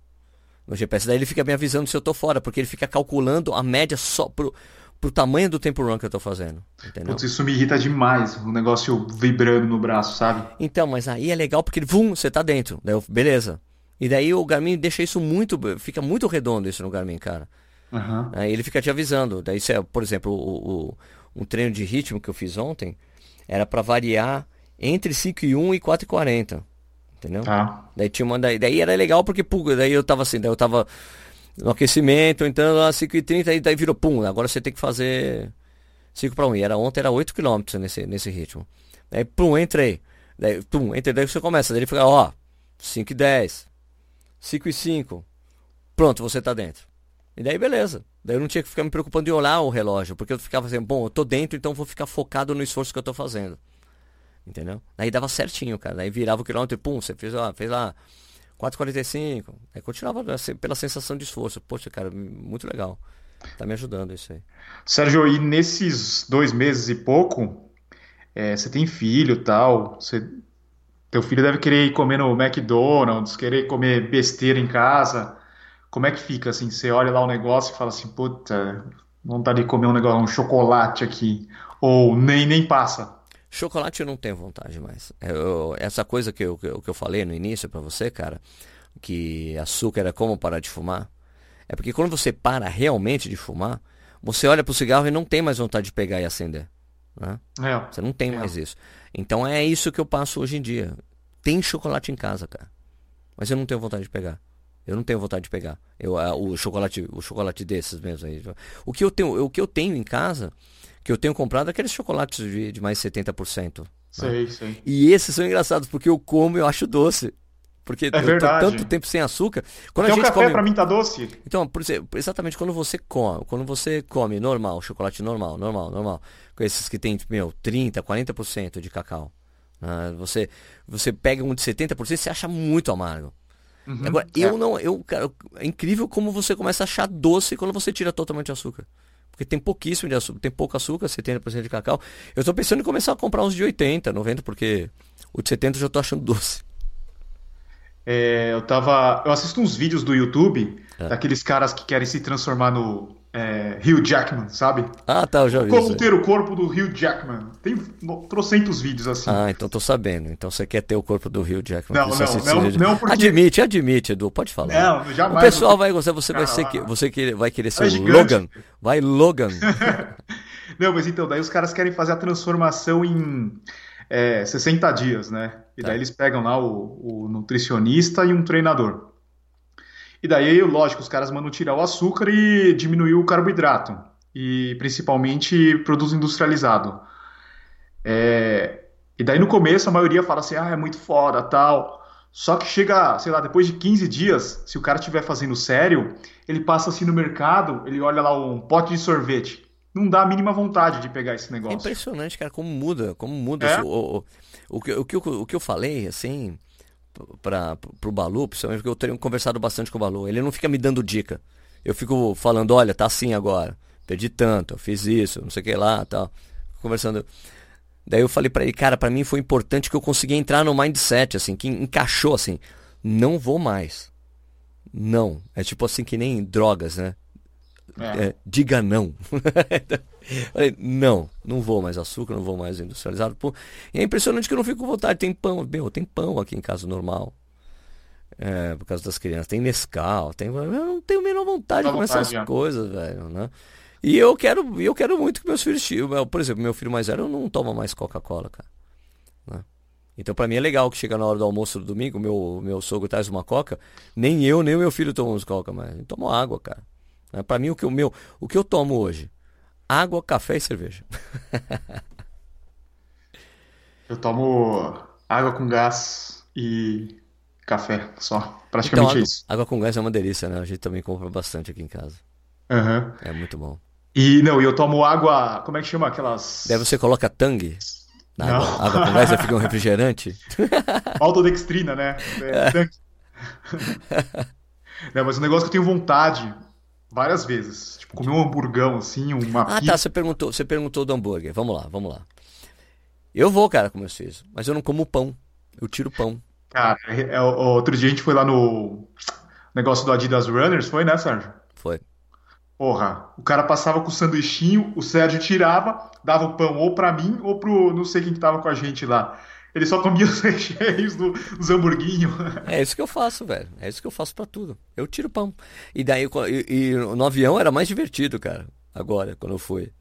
no GPS. Daí ele fica me avisando se eu tô fora, porque ele fica calculando a média só pro, pro tamanho do tempo run que eu tô fazendo. Entendeu? Putz, isso me irrita demais, o negócio vibrando no braço, sabe? Então, mas aí é legal porque, vum, você tá dentro. Daí eu, beleza. E daí o Garmin deixa isso muito, fica muito redondo isso no Garmin, cara. Uhum. Aí ele fica te avisando. Daí, você, por exemplo, o, o, um treino de ritmo que eu fiz ontem era para variar entre 5 e 1 e 4 e 40 entendeu? Ah. Daí tinha uma. Daí, daí era legal porque, pum, daí eu tava assim, daí eu tava no aquecimento, então às 5h30, aí daí virou pum, agora você tem que fazer 5 para 1. E era ontem era 8 km nesse, nesse ritmo. Daí, pum, entrei. Daí, pum, entrei, daí você começa. Daí ele fica, ó, 5 e 10, 5 e 5. Pronto, você tá dentro. E daí beleza. Daí eu não tinha que ficar me preocupando de olhar o relógio, porque eu ficava assim, bom, eu tô dentro, então vou ficar focado no esforço que eu tô fazendo. Entendeu? Aí dava certinho, cara. Aí virava o quilômetro e pum, você fez lá, fez lá 4,45. Aí continuava pela sensação de esforço. Poxa, cara, muito legal. Tá me ajudando isso aí. Sérgio, e nesses dois meses e pouco, é, você tem filho tal, você, teu filho deve querer ir comer no McDonald's, querer comer besteira em casa. Como é que fica assim? Você olha lá o negócio e fala assim, puta, vontade de comer um negócio, um chocolate aqui. Ou nem, nem passa. Chocolate eu não tenho vontade mais. Eu, essa coisa que eu, que eu, que eu falei no início para você, cara, que açúcar é como parar de fumar. É porque quando você para realmente de fumar, você olha pro cigarro e não tem mais vontade de pegar e acender. Né? É, você não tem é. mais isso. Então é isso que eu passo hoje em dia. Tem chocolate em casa, cara. Mas eu não tenho vontade de pegar. Eu não tenho vontade de pegar. Eu, o chocolate, o chocolate desses mesmo aí. O que eu tenho, o que eu tenho em casa que eu tenho comprado aqueles chocolates de, de mais 70%. Né? Sei, né? sei. E esses são engraçados, porque eu como e eu acho doce. Porque é eu tô tanto tempo sem açúcar. Quando Até a gente café come... pra mim tá doce. Então, por exemplo, exatamente quando você come, quando você come normal, chocolate normal, normal, normal, com esses que tem, meu, 30, 40% de cacau. Né? Você, você pega um de 70%, você acha muito amargo. Uhum, Agora, é. eu não, eu, cara, é incrível como você começa a achar doce quando você tira totalmente o açúcar. Porque tem pouquíssimo de açúcar, tem pouco açúcar, 70% de cacau. Eu estou pensando em começar a comprar uns de 80, 90, porque o de 70 eu já estou achando doce. É, eu tava. Eu assisto uns vídeos do YouTube é. daqueles caras que querem se transformar no é, Hugh Jackman, sabe? Ah, tá, eu já vi. Como ter o corpo do Hugh Jackman. Tem trocentos vídeos assim. Ah, então tô sabendo. Então você quer ter o corpo do Hugh Jackman. Não, não, não, não, porque... Admite, admite, Edu, pode falar. Não, jamais. O pessoal vai gostar, você vai ser você que vai querer ser é Logan. Vai Logan. não, mas então, daí os caras querem fazer a transformação em é, 60 dias, né? E tá. daí eles pegam lá o, o nutricionista e um treinador. E daí, lógico, os caras mandam tirar o açúcar e diminuir o carboidrato. E principalmente produto industrializado. É... E daí no começo a maioria fala assim, ah, é muito foda, tal. Só que chega, sei lá, depois de 15 dias, se o cara estiver fazendo sério, ele passa assim no mercado, ele olha lá um pote de sorvete. não dá a mínima vontade de pegar esse É negócio. impressionante, cara, como muda, como muda. É? O, o, o, que, o, que eu, o que eu falei, assim, para pro Balu, principalmente porque eu tenho conversado bastante com o Balu, ele não fica me dando dica. Eu fico falando, olha, tá assim agora, perdi tanto, eu fiz isso, não sei o que lá, tal. Conversando. Daí eu falei pra ele, cara, pra mim foi importante que eu consegui entrar no mindset, assim, que encaixou, assim, não vou mais. Não. É tipo assim que nem drogas, né? É. É, diga não. Falei, não, não vou mais açúcar, não vou mais industrializado. Pô, e é impressionante que eu não fico com vontade. Tem pão, meu, tem pão aqui em casa normal. É, por causa das crianças. Tem Nescau, tem. Eu não tenho a menor vontade Dá de comer vontade, essas já. coisas, velho, né? E eu quero, eu quero muito que meus filhos. Por exemplo, meu filho mais velho não toma mais Coca-Cola, cara. né? Então pra mim é legal que chega na hora do almoço do domingo, meu, meu sogro traz uma coca, nem eu, nem o meu filho tomamos coca, mas tomam água, cara. Né? Pra mim o que, o, meu, o que eu tomo hoje? Água, café e cerveja. Eu tomo água com gás e café só. Então, Praticamente água, isso. água com gás é uma delícia, né? A gente também compra bastante aqui em casa. Aham. É muito bom. E não, eu tomo água. Como é que chama? Aquelas. Daí você coloca tangue na Não. água, água com gás e fica um refrigerante. Autodextrina, né? É, tanque. Não, mas o negócio que eu tenho vontade várias vezes. Tipo, comer um hamburgão assim, uma Ah, pizza. tá. Você perguntou, você perguntou do hambúrguer. Vamos lá, vamos lá. Eu vou, cara, com meus filhos, mas eu não como pão. Eu tiro pão. Cara, é- é- outro dia a gente foi lá no negócio do Adidas Runners, foi, né, Sérgio? Foi. Porra, o cara passava com o sanduichinho, o Sérgio tirava, dava o pão ou pra mim ou pro não sei quem que tava com a gente lá. Ele só comia os recheios do- dos hamburguinhos. É isso que eu faço, velho. É isso que eu faço pra tudo. Eu tiro pão. E daí, e, e no avião era mais divertido, cara. Agora, quando eu fui.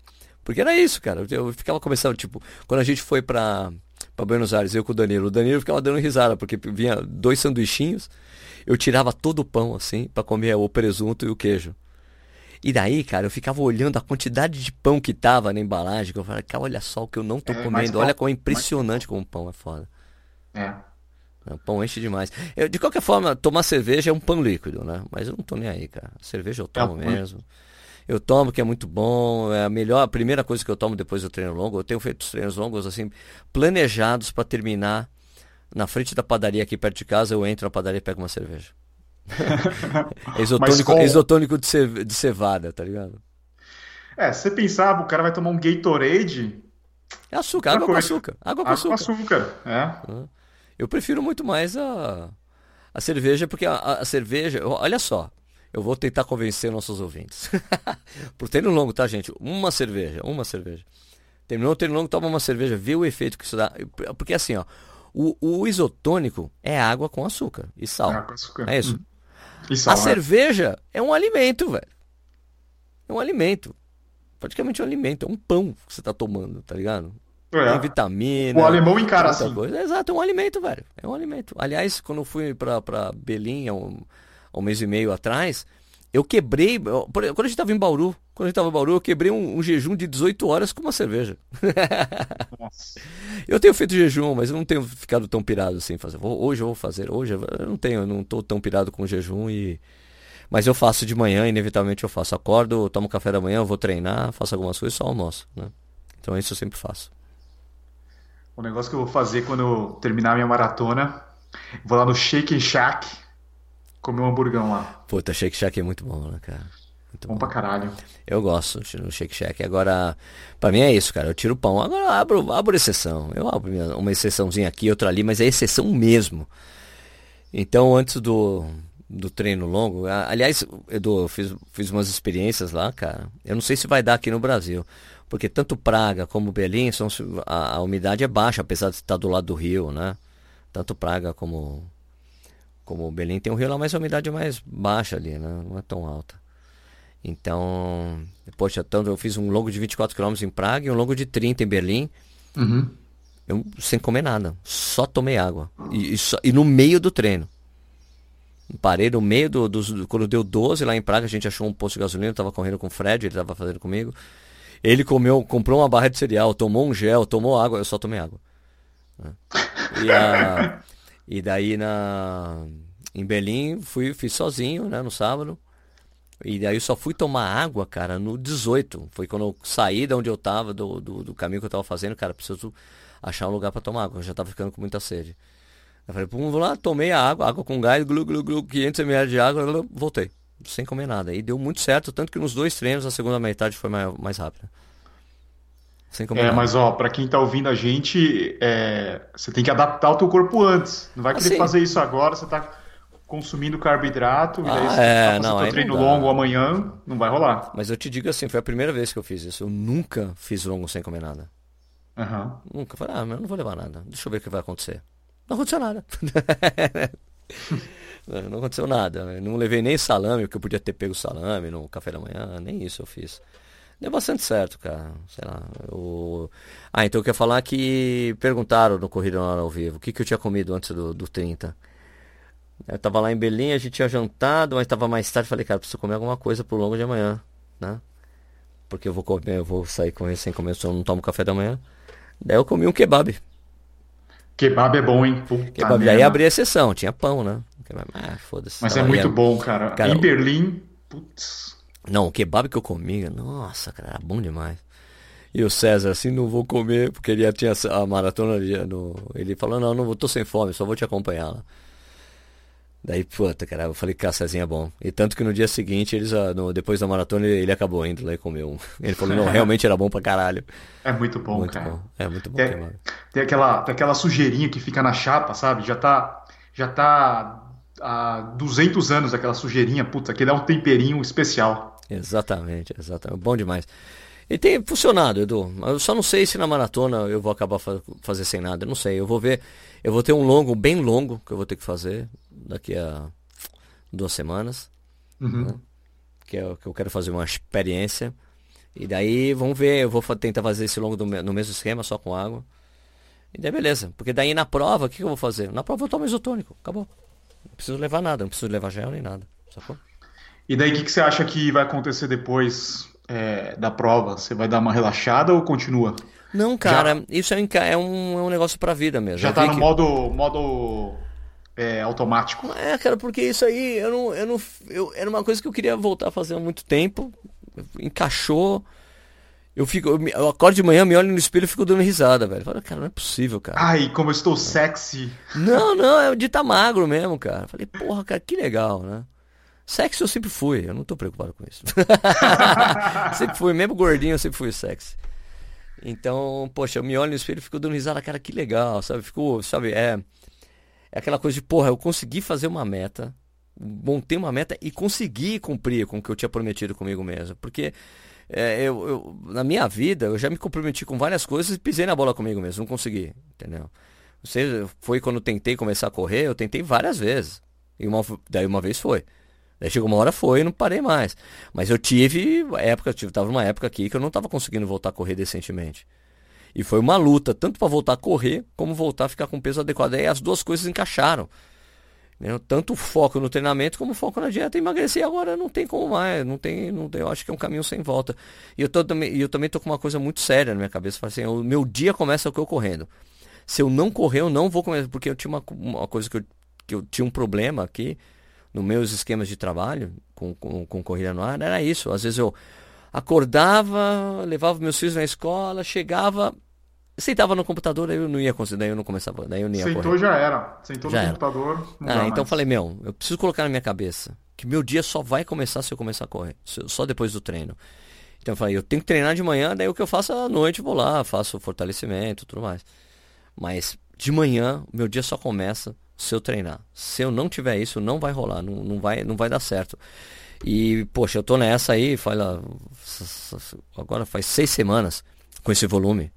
Porque era isso, cara. Eu, ficava começando, tipo, quando a gente foi pra, pra Buenos Aires, eu com o Danilo, o Danilo ficava dando risada, porque vinha dois sanduichinhos, eu tirava todo o pão, assim, pra comer o presunto e o queijo. E daí, cara, eu ficava olhando a quantidade de pão que tava na embalagem, que eu falava, cara, olha só o que eu não tô É, comendo, olha como é impressionante como o pão é foda. É. O pão enche demais. Eu, de qualquer forma, tomar cerveja é um pão líquido, né? Mas eu não tô nem aí, cara. Cerveja eu tomo É um pão mesmo. Eu tomo que é muito bom, é a melhor, a primeira coisa que eu tomo depois do treino longo. Eu tenho feito os treinos longos assim, planejados para terminar na frente da padaria aqui perto de casa. Eu entro na padaria e pego uma cerveja. É isotônico, com- isotônico de, ce- de cevada, tá ligado? É, você pensava, o cara vai tomar um Gatorade, É açúcar, água com açúcar. Água com água com açúcar. açúcar. É. Eu prefiro muito mais a, a cerveja, porque a, a- cerveja, olha só, eu vou tentar convencer nossos ouvintes. Por treino longo, tá, gente? Uma cerveja, uma cerveja. Terminou o treino longo, toma uma cerveja, vê o efeito que isso dá. Porque assim, ó, o, o isotônico é água com açúcar e sal. Água com açúcar. É isso. E a né? cerveja é um alimento, velho. É um alimento. Praticamente um alimento, é um pão que você tá tomando, tá ligado? É. Tem vitamina. O alemão encara assim. coisa. Exato, é um alimento, velho. É um alimento. Aliás, quando eu fui pra, pra Belém há um, há um mês e meio atrás, eu quebrei. eu- Quando a gente tava em Bauru, quando a gente tava em Bauru, eu quebrei um, um jejum de 18 horas com uma cerveja. Eu tenho feito jejum, mas eu não tenho ficado tão pirado assim. Fazer. Hoje eu vou fazer. Hoje eu não tenho, eu não tô tão pirado com jejum e. Mas eu faço de manhã, inevitavelmente eu faço. Acordo, tomo café da manhã, vou treinar, faço algumas coisas, só almoço, né? Então isso eu sempre faço. O negócio que eu vou fazer quando eu terminar a minha maratona, vou lá no Shake and Shack comer um hamburgão lá. Puta, Shake Shack é muito bom, né, cara? Muito Bom pra caralho. Eu gosto no Shake Shack. Agora, pra mim é isso, cara. Eu tiro o pão. Agora eu abro, abro exceção. Eu abro uma exceçãozinha aqui, outra ali, mas é exceção mesmo. Então, antes do, do treino longo, aliás, Edu, eu fiz, fiz umas experiências lá, cara. Eu não sei se vai dar aqui no Brasil. Porque tanto Praga como Belém, são, a, a umidade é baixa, apesar de estar do lado do rio, né? Tanto Praga como, como Belém tem um rio lá, mas a umidade é mais baixa ali, né? Não é tão alta. Então, poxa, tanto eu fiz um longo de 24 km em Praga e um longo de 30 em Berlim, Uhum. eu sem comer nada, só tomei água. E, e só- e no meio do treino. Parei no meio do, do- Quando deu 12 lá em Praga, a gente achou um posto de gasolina, eu tava correndo com o Fred, ele tava fazendo comigo. Ele comeu, comprou uma barra de cereal, tomou um gel, tomou água, eu só tomei água. né? E, a- e daí na, em Berlim fui, fiz sozinho, né, no sábado. E daí eu só fui tomar água, cara, no 18. Foi quando eu saí de onde eu tava, do, do, do caminho que eu tava fazendo, cara, preciso achar um lugar para tomar água. Eu já tava ficando com muita sede. Eu falei, pum, vou lá, tomei a água, água com gás, glu, glu, glu, 500 ml de água, voltei. Sem comer nada. E deu muito certo, tanto que nos dois treinos a segunda metade foi mais, mais rápida. Sem é, nada. mas ó, pra quem tá ouvindo a gente, é, você tem que adaptar o teu corpo antes. Não vai querer assim. fazer isso agora, você tá consumindo carboidrato, ah, e daí você é, tá não, treino longo amanhã, não vai rolar. Mas eu te digo assim, foi a primeira vez que eu fiz isso. Eu nunca fiz longo sem comer nada. Uhum. Nunca. Falei, ah, mas eu não vou levar nada. Deixa eu ver o que vai acontecer. Não aconteceu nada. não aconteceu nada. Eu não levei nem salame, porque eu podia ter pego salame no café da manhã. Nem isso eu fiz. Deu bastante certo, cara. Sei lá. Eu... Ah, então eu queria falar que perguntaram no Corrida na Hora ao Vivo o que, que eu tinha comido antes do, do 30. Eu tava lá em Berlim, a gente tinha jantado, mas tava mais tarde. Falei, cara, preciso comer alguma coisa pro longo de amanhã, né? Porque eu vou comer, eu vou sair com sem comer, se eu não tomo café da manhã. Daí eu comi um kebab. Kebab é bom, hein? Puta kebab. Aí abri a sessão, tinha pão, né? Ah, foda-se. Mas é muito bom, cara. cara. Em Berlim, putz. Não, o kebab que eu comi, nossa, cara, era bom demais. E o César, assim, não vou comer, porque ele já tinha a maratona no. Ele falou, não, não tô sem fome, só vou te acompanhar lá. Daí, puta, cara, eu falei que a Cezinha é bom. E tanto que no dia seguinte, eles, ah, no, depois da maratona, ele, ele acabou indo lá e comeu um. Ele falou, não, realmente era bom pra caralho. É muito bom, muito cara. Bom. É muito bom. Tem, tem, aquela, tem aquela sujeirinha que fica na chapa, sabe? Já tá, já tá há 200 anos aquela sujeirinha, puta, que dá um temperinho especial. Exatamente, exatamente. Bom demais. E tem funcionado, Edu. Eu só não sei se na maratona eu vou acabar fa fazer sem nada. Eu não sei. Eu vou ver. Eu vou ter um longo, bem longo, que eu vou ter que fazer daqui a duas semanas. Uhum. Né? Que é que eu quero fazer uma experiência. E daí vamos ver. Eu vou tentar fazer esse longo do, no mesmo esquema, só com água. E daí beleza. Porque daí na prova, o que, que eu vou fazer? Na prova eu tomo isotônico. Acabou. Não preciso levar nada. Não preciso levar gel nem nada. Sacou? E daí o que, que você acha que vai acontecer depois é, da prova? Você vai dar uma relaxada ou continua? Não, cara, já... isso é, é, um, é um negócio pra vida mesmo. Já tá no que... modo, modo é, automático. É, cara, porque isso aí eu não, eu não, eu, era uma coisa que eu queria voltar a fazer há muito tempo. Encaixou. Eu fico, eu, eu acordo de manhã, me olho no espelho e fico dando risada, velho. Falo, cara, não é possível, cara. Ai, como eu estou sexy. Não, não, é de estar tá magro mesmo, cara. Falei, porra, cara, que legal, né? Sexy eu sempre fui, eu não tô preocupado com isso. sempre fui, mesmo gordinho, eu sempre fui sexy. Então, poxa, eu me olho no espelho e fico dando risada, cara, que legal, sabe? Ficou, sabe, é, é aquela coisa de, porra, eu consegui fazer uma meta, montei uma meta e consegui cumprir com o que eu tinha prometido comigo mesmo. Porque é, eu, eu, na minha vida, eu já me comprometi com várias coisas e pisei na bola comigo mesmo, não consegui, entendeu? Você foi quando tentei começar a correr, eu tentei várias vezes. E uma, daí uma vez foi. Daí chegou uma hora foi não parei mais. Mas eu tive época, eu tive, tava numa época aqui que eu não estava conseguindo voltar a correr decentemente. E foi uma luta, tanto para voltar a correr, como voltar a ficar com peso adequado. Aí as duas coisas encaixaram. Né? Tanto o foco no treinamento como o foco na dieta. Emagrecer agora não tem como mais. Não tem, não eu acho que é um caminho sem volta. E eu, tô, também, eu também tô com uma coisa muito séria na minha cabeça. Assim, o meu dia começa com eu correndo. Se eu não correr, eu não vou começar. Porque eu tinha uma, uma coisa que eu, que eu tinha um problema aqui nos meus esquemas de trabalho com, com, com corrida no ar era isso. Às vezes eu acordava, levava meus filhos na escola, chegava, sentava no computador, aí eu não ia conseguir, daí eu não começava, daí eu não ia Sentou correr. já era, sentou já no era. computador. ah, então mais. falei, meu, eu preciso colocar na minha cabeça que meu dia só vai começar se eu começar a correr, só depois do treino. Então eu falei, eu tenho que treinar de manhã, daí o que eu faço à noite, vou lá, faço fortalecimento, tudo mais. Mas de manhã, meu dia só começa se eu treinar. Se eu não tiver isso, não vai rolar, não, não, vai, não vai dar certo. E, poxa, eu tô nessa aí, fala, agora faz seis semanas com esse volume,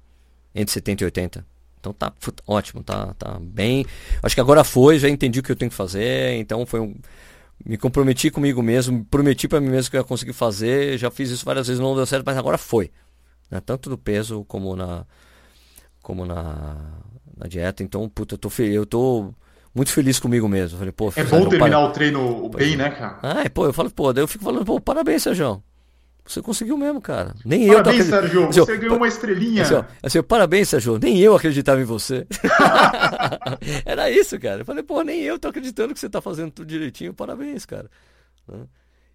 entre 70 e 80. Então tá ótimo, tá, tá bem. Acho que agora foi, já entendi o que eu tenho que fazer, então foi um. Me comprometi comigo mesmo, prometi para mim mesmo que eu ia conseguir fazer, já fiz isso várias vezes, não deu certo, mas agora foi. Né? Tanto no peso como na. como na, na dieta. Então, puta, eu tô, eu tô muito feliz comigo mesmo. Falei, pô, é bom terminar para... o treino bem, né, cara? Ah, pô, eu falo, pô, daí eu fico falando, pô, parabéns, Sérgio. Você conseguiu mesmo, cara. Nem parabéns, eu. Parabéns, Sérgio. Assim, você ganhou uma estrelinha. Assim, ó, assim, parabéns, Sérgio. Nem eu acreditava em você. Era isso, cara. Eu falei, pô, nem eu tô acreditando que você tá fazendo tudo direitinho. Parabéns, cara. Eu,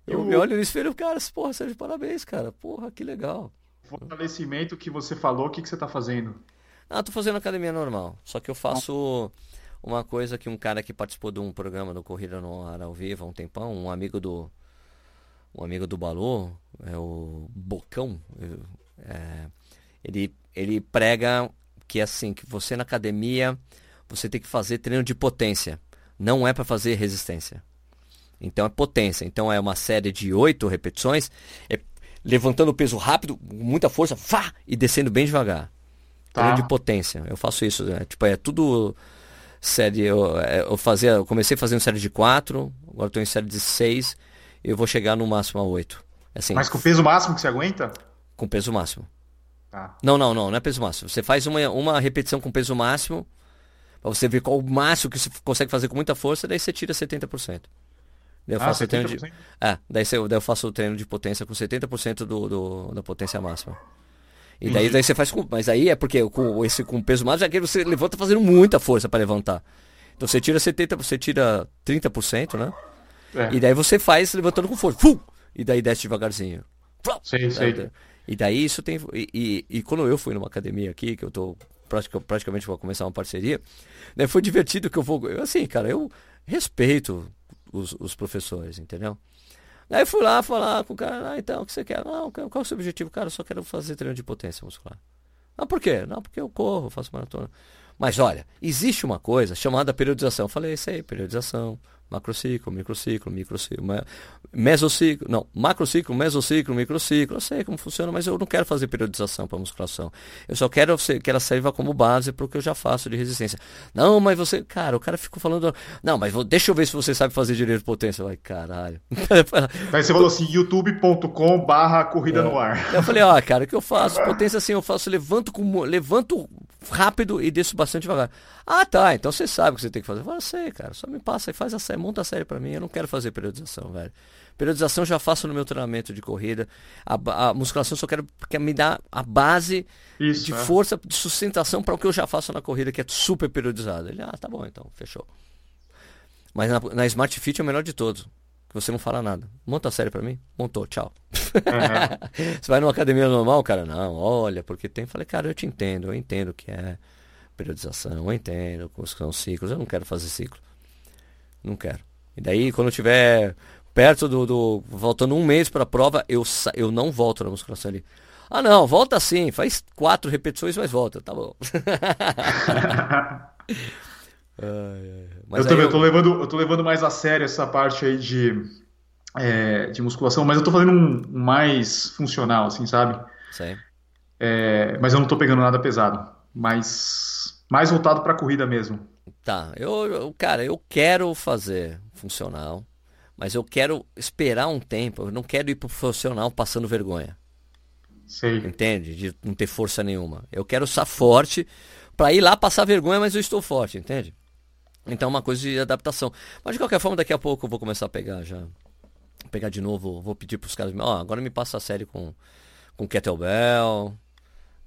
eu me olho no espelho, cara, porra, Sérgio, parabéns, cara. Porra, que legal. Fortalecimento que você falou, o que, que você tá fazendo? Ah, tô fazendo academia normal. Só que eu faço uma coisa que um cara que participou de um programa do Corrida no Ar ao vivo há um tempão, um amigo do. Um amigo do Balô, é o Bocão. É, ele, ele prega que assim, que você na academia, você tem que fazer treino de potência. Não é para fazer resistência. Então é potência. Então é uma série de oito repetições, é levantando o peso rápido, muita força, fá, e descendo bem devagar. Tá. Treino de potência. Eu faço isso. Né? Tipo, é tudo série. Eu, é, eu, fazia, eu comecei fazendo série de quatro, agora estou em série de seis, e eu vou chegar no máximo a oito. Assim, Mas com o peso máximo que você aguenta? Com peso máximo. Tá. Não, não, não, não é peso máximo. Você faz uma, uma repetição com peso máximo, para você ver qual o máximo que você consegue fazer com muita força, daí você tira 70%. Daí eu ah, faço 70%? treino de. É, daí, você, daí eu faço o treino de potência com 70% do, do, da potência máxima. E daí, daí você faz com. Mas aí é porque com esse com peso máximo, já que você levanta fazendo muita força para levantar. Então você tira 70%, você tira 30%, né? É. E daí você faz levantando com força. Fum! E daí desce devagarzinho. Sei, sei. E daí isso tem. E, e, e, quando eu fui numa academia aqui, que eu tô praticamente vou começar uma parceria, né, foi divertido que eu vou. Eu, assim, cara, eu respeito os, os professores, entendeu? Aí fui lá falar com o cara, ah, então, o que você quer? Não, qual é o seu objetivo? Cara, eu só quero fazer treino de potência muscular. Ah, por quê? Não, porque eu corro, faço maratona. Mas olha, existe uma coisa chamada periodização. Eu falei, isso aí, periodização macrociclo, microciclo, microciclo, mesociclo, não, macrociclo, mesociclo, microciclo. Eu sei como funciona, mas eu não quero fazer periodização para musculação. Eu só quero que ela sirva como base para o que eu já faço de resistência. Não, mas você, cara, o cara ficou falando, não, mas vou, deixa eu ver se você sabe fazer direito de potência. Vai, caralho. Aí você falou assim, youtube.com barra corrida é. no ar. Eu falei, ó, cara, o que eu faço? Potência assim, eu faço, levanto com, levanto rápido e desço bastante devagar. Ah, tá, então você sabe o que você tem que fazer. Eu falo, sei, cara, só me passa e faz a série, monta a série pra mim. Eu não quero fazer periodização, velho. Periodização já faço no meu treinamento de corrida. A, a musculação só quero porque me dá a base Isso, de é. força, de sustentação para o que eu já faço na corrida, que é super periodizado. Ele, ah, tá bom, então, fechou. Mas na, na Smart Fit é o melhor de todos. Você não fala nada. Monta a série para mim? Montou, tchau. Uhum. você vai numa academia normal, cara? Não, olha, porque tem. Falei, cara, eu te entendo, eu entendo o que é periodização, eu entendo como são ciclos, eu não quero fazer ciclo. Não quero. E daí, quando eu tiver perto do. do faltando um mês para a prova, eu, eu não volto na musculação ali. Ah, não, volta sim, faz quatro repetições, mas volta, tá bom. Eu, também, eu... eu, tô levando, eu tô levando mais a sério essa parte aí de, é, de musculação, mas eu tô fazendo um mais funcional, assim, sabe? Sim. É, mas eu não tô pegando nada pesado. Mas mais voltado pra corrida mesmo. Tá, eu, eu, cara, eu quero fazer funcional, mas eu quero esperar um tempo. Eu não quero ir pro funcional passando vergonha. Sei. Entende? De não ter força nenhuma. Eu quero estar forte para ir lá passar vergonha, mas eu estou forte, entende? Então é uma coisa de adaptação. Mas de qualquer forma, daqui a pouco eu vou começar a pegar já. Pegar de novo, vou pedir pros caras, ó, oh, agora me passa a série com, com kettlebell,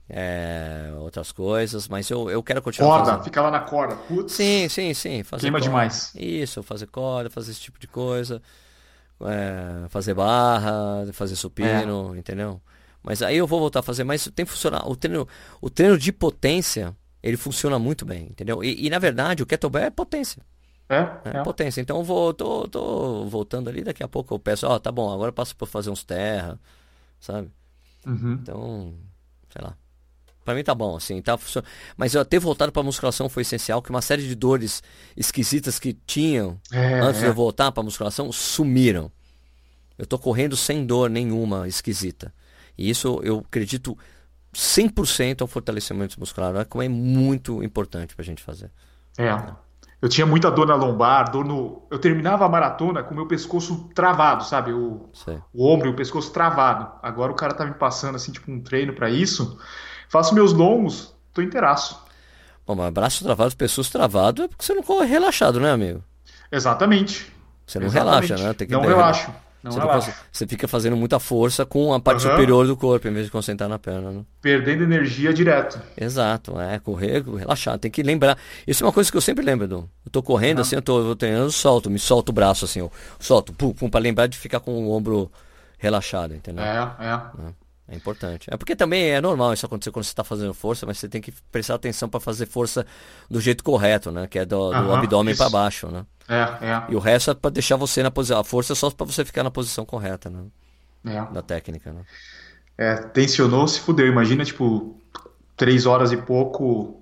é, outras coisas, mas eu, eu quero continuar. Corda, fazendo. fica lá na corda. Putz, sim, sim, sim. Fazer queima corda. demais. Isso, fazer corda, fazer esse tipo de coisa. É, fazer barra, fazer supino, é. entendeu? Mas aí eu vou voltar a fazer, mas tem que funcionar. O treino, o treino de potência, ele funciona muito bem, entendeu? E, e na verdade o kettlebell é potência. É, é, é. potência. Então eu vou, tô, tô voltando ali, daqui a pouco eu peço, ó, oh, tá bom, agora eu passo por fazer uns terra, sabe? Uhum. Então, sei lá. Pra mim tá bom, assim, tá funcionando. Mas eu ter voltado pra musculação foi essencial, que uma série de dores esquisitas que tinham é, antes de eu é. voltar pra musculação sumiram. Eu tô correndo sem dor nenhuma esquisita. E isso eu acredito 100% ao fortalecimento muscular, é como é muito importante pra gente fazer. É. Eu tinha muita dor na lombar, dor no. Eu terminava a maratona com o meu pescoço travado, sabe? O, o ombro e o pescoço travado. Agora o cara tá me passando assim, tipo, um treino para isso. Faço meus longos, tô inteiraço. Bom, mas braço travado, pessoas travado é porque você não corre relaxado, né, amigo? Exatamente. Você não Exatamente. relaxa, né? Tem que não relaxo. Não você, relaxa. Fica, você fica fazendo muita força com a parte uhum. superior do corpo, em vez de concentrar na perna. Né? Perdendo energia direto. Exato, é, correr, relaxar, tem que lembrar. Isso é uma coisa que eu sempre lembro, do, eu tô correndo uhum. assim, eu tô, eu treinando, eu solto, me solto o braço assim, eu solto, pum, pum, pra lembrar de ficar com o ombro relaxado, entendeu? É, é. é. É importante. É porque também é normal isso acontecer quando você está fazendo força, mas você tem que prestar atenção para fazer força do jeito correto, né? Que é do, do abdômen para baixo, né? É, é. E o resto é para deixar você na posição. A força é só para você ficar na posição correta, né? É. Da técnica, né? É, tensionou, se fudeu. Imagina, tipo, três horas e pouco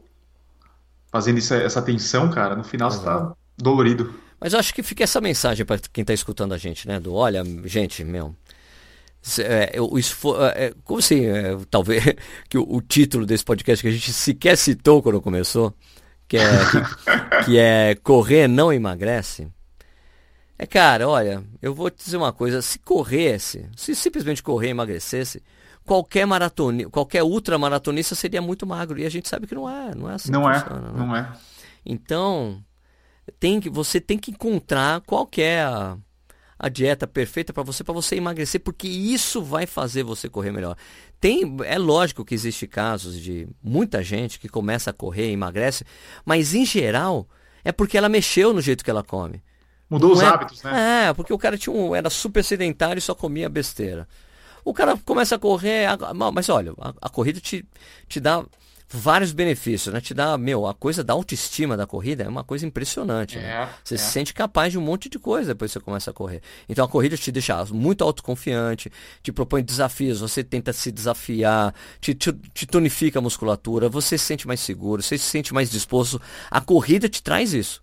fazendo essa, essa tensão, cara. No final você tá dolorido. Mas eu acho que fica essa mensagem para quem está escutando a gente, né? Do olha, gente, meu é, o esfor... É, é, como assim, é, talvez que o, o, título desse podcast que a gente sequer citou quando começou, que é, que, é Correr não emagrece. É, cara, olha, eu vou te dizer uma coisa, se corresse, se simplesmente correr e emagrecesse, qualquer maratona, qualquer ultramaratonista seria muito magro. E a gente sabe que não é, não é assim. Não é, funciona, não, não é. Então, tem que, você tem que encontrar qual é a, a dieta perfeita para você, para você emagrecer, porque isso vai fazer você correr melhor. Tem, é lógico que existe casos de muita gente que começa a correr e emagrece, mas em geral é porque ela mexeu no jeito que ela come. Mudou Não os é, hábitos, né? É, porque o cara tinha um, era super sedentário e só comia besteira. O cara começa a correr, mas olha, a, a corrida te, te dá vários benefícios, né? Te dá, meu, a coisa da autoestima da corrida é uma coisa impressionante. Né? É, você é. se sente capaz de um monte de coisa depois que você começa a correr. Então a corrida te deixa muito autoconfiante, te propõe desafios, você tenta se desafiar, te, te, te tonifica a musculatura, você se sente mais seguro, você se sente mais disposto. A corrida te traz isso.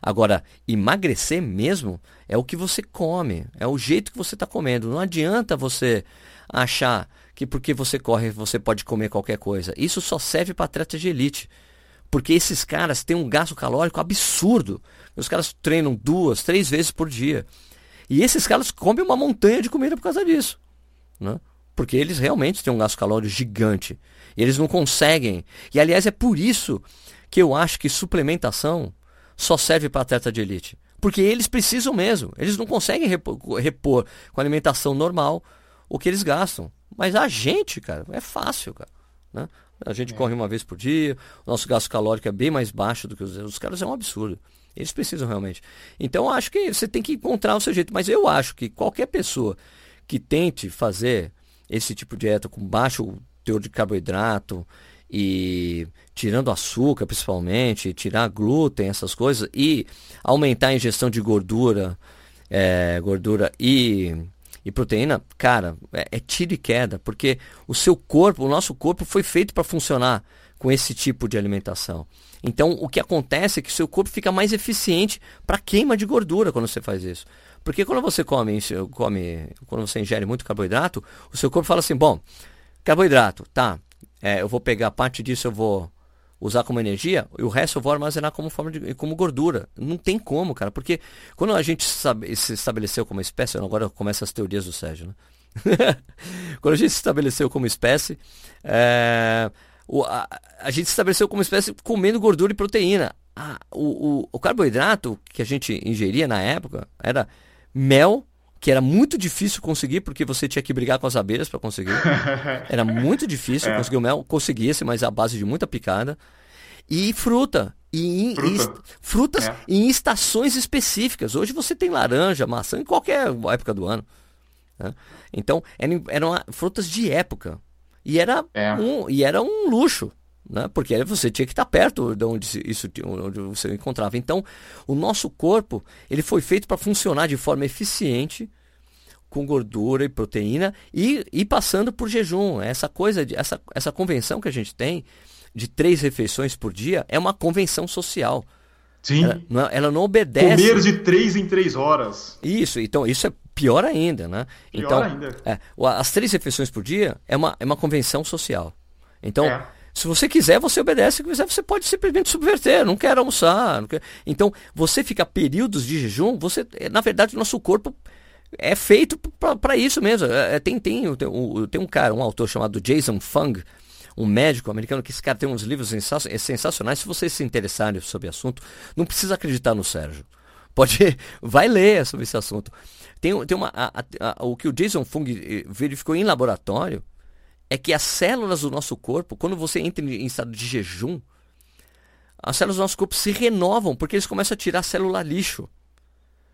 Agora, emagrecer mesmo é o que você come, é o jeito que você está comendo. Não adianta você achar que porque você corre você pode comer qualquer coisa. Isso só serve para atletas de elite. Porque esses caras têm um gasto calórico absurdo. Os caras treinam duas, três vezes por dia. E esses caras comem uma montanha de comida por causa disso. Né? Porque eles realmente têm um gasto calórico gigante. E eles não conseguem. E aliás, é por isso que eu acho que suplementação só serve para atleta de elite. Porque eles precisam mesmo. Eles não conseguem repor, repor com alimentação normal o que eles gastam. Mas a gente, cara, é fácil, cara. Né? A gente é. corre uma vez por dia, o nosso gasto calórico é bem mais baixo do que os, os caras, é um absurdo. Eles precisam realmente. Então acho que você tem que encontrar o seu jeito. Mas eu acho que qualquer pessoa que tente fazer esse tipo de dieta com baixo teor de carboidrato e tirando açúcar principalmente, tirar glúten, essas coisas, e aumentar a ingestão de gordura, é, gordura e e proteína, cara, é, é tiro e queda, porque o seu corpo, o nosso corpo foi feito para funcionar com esse tipo de alimentação. Então, o que acontece é que o seu corpo fica mais eficiente para queima de gordura quando você faz isso. Porque quando você come, come, quando você ingere muito carboidrato, o seu corpo fala assim: bom, carboidrato, tá, é, eu vou pegar parte disso, eu vou usar como energia, e o resto eu vou armazenar como forma de, como gordura. Não tem como, cara, porque quando a gente sabe, se estabeleceu como espécie, agora começam as teorias do Sérgio, né? quando a gente se estabeleceu como espécie, é, o, a, a, gente se estabeleceu como espécie comendo gordura e proteína. Ah, o, o, o carboidrato que a gente ingeria na época era mel, que era muito difícil conseguir, porque você tinha que brigar com as abelhas para conseguir. Era muito difícil é. conseguir o mel, conseguisse, mas a base de muita picada. E fruta. E em, Fruta. frutas é. em estações específicas. Hoje você tem laranja, maçã em qualquer época do ano. Né? Então, eram, eram frutas de época. E era, é. um, e era um luxo né? porque você tinha que estar perto de onde isso onde você encontrava. Então, o nosso corpo ele foi feito para funcionar de forma eficiente com gordura e proteína e, e passando por jejum. Essa coisa, de, essa, essa convenção que a gente tem de três refeições por dia é uma convenção social. Sim. Ela não, ela não obedece. Comer de três em três horas. Isso, então isso é pior ainda, né? Pior então, ainda. É, as três refeições por dia é uma, é uma convenção social. Então, é. Se você quiser, você obedece. Se quiser, você pode simplesmente subverter. Não quer almoçar. Não quer... Então, você fica períodos de jejum. Você, na verdade, o nosso corpo é feito para isso mesmo. É, é, tem, tem, tem, tem um cara, um autor chamado Jason Fung, um médico americano, que esse cara tem uns livros sensacionais. Se vocês se interessarem sobre o assunto, não precisa acreditar no Sérgio. Pode, vai ler sobre esse assunto. Tem, tem uma, a, a, o que o Jason Fung eh, verificou em laboratório é que as células do nosso corpo, quando você entra em estado de jejum, as células do nosso corpo se renovam porque eles começam a tirar célula lixo.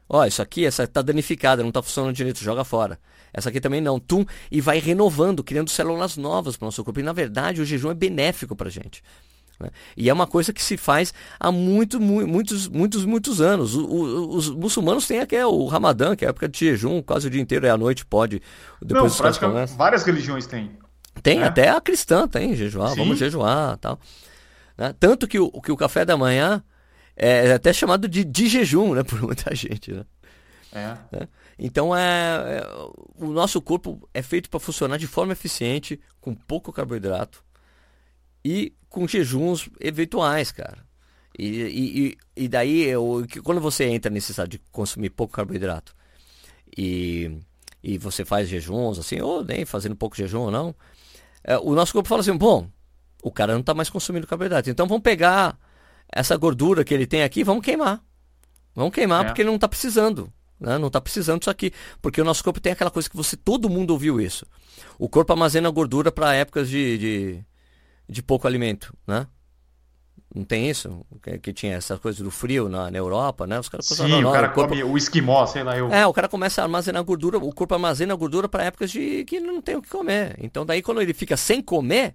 Ó, isso aqui, essa está danificada, não está funcionando direito, joga fora. Essa aqui também não, tum, e vai renovando, criando células novas para o nosso corpo. E na verdade, o jejum é benéfico para a gente. Né? E é uma coisa que se faz há muito, muitos, muitos, muitos anos. O, o, os muçulmanos têm aqui o Ramadã, que é a época de jejum, quase o dia inteiro, e à noite pode. Depois Não, praticamente várias religiões têm. Tem, né? até a cristã tem, jejuar, Sim. vamos jejuar tal. Né? Tanto que o, que o café da manhã é até chamado de, de jejum, né, por muita gente. Né? É. Né? Então é, é, o nosso corpo é feito para funcionar de forma eficiente, com pouco carboidrato e com jejuns eventuais, cara. E, e, e daí, eu, quando você entra nesse estado de consumir pouco carboidrato e, e você faz jejuns, assim, ou nem fazendo pouco jejum ou não, é, o nosso corpo fala assim: bom, o cara não está mais consumindo carboidrato, então vamos pegar essa gordura que ele tem aqui vamos queimar. Vamos queimar é. porque ele não está precisando. Né? Não está precisando disso aqui. Porque o nosso corpo tem aquela coisa que você, todo mundo ouviu isso. O corpo armazena gordura para épocas de, de de pouco alimento, né? Não tem isso? Que, que tinha essa coisa do frio na, na Europa, né? Os caras Sim, o cara o corpo... come o esquimó, sei lá. Eu... É, o cara começa a armazenar gordura, o corpo armazena gordura para épocas de que não tem o que comer. Então daí quando ele fica sem comer,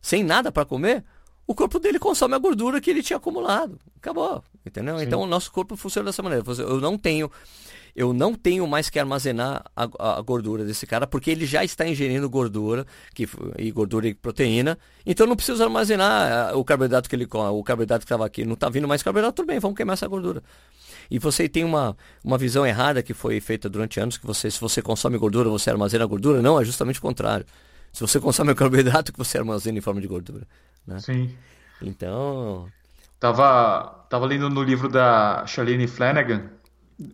sem nada para comer, o corpo dele consome a gordura que ele tinha acumulado. Acabou, entendeu? Sim. Então o nosso corpo funciona dessa maneira. Eu não tenho eu não tenho mais que armazenar a, a, gordura desse cara, porque ele já está ingerindo gordura, que, e gordura e proteína, então não preciso armazenar eh, o carboidrato que ele come, o carboidrato que estava aqui, não está vindo mais carboidrato, tudo bem, vamos queimar essa gordura. E você tem uma, uma visão errada que foi feita durante anos, que você, se você consome gordura, você armazena gordura, não, é justamente o contrário. Se você consome o carboidrato, que você armazena em forma de gordura. Né? Sim. Então... Tava, tava lendo no livro da Charlene Flanagan,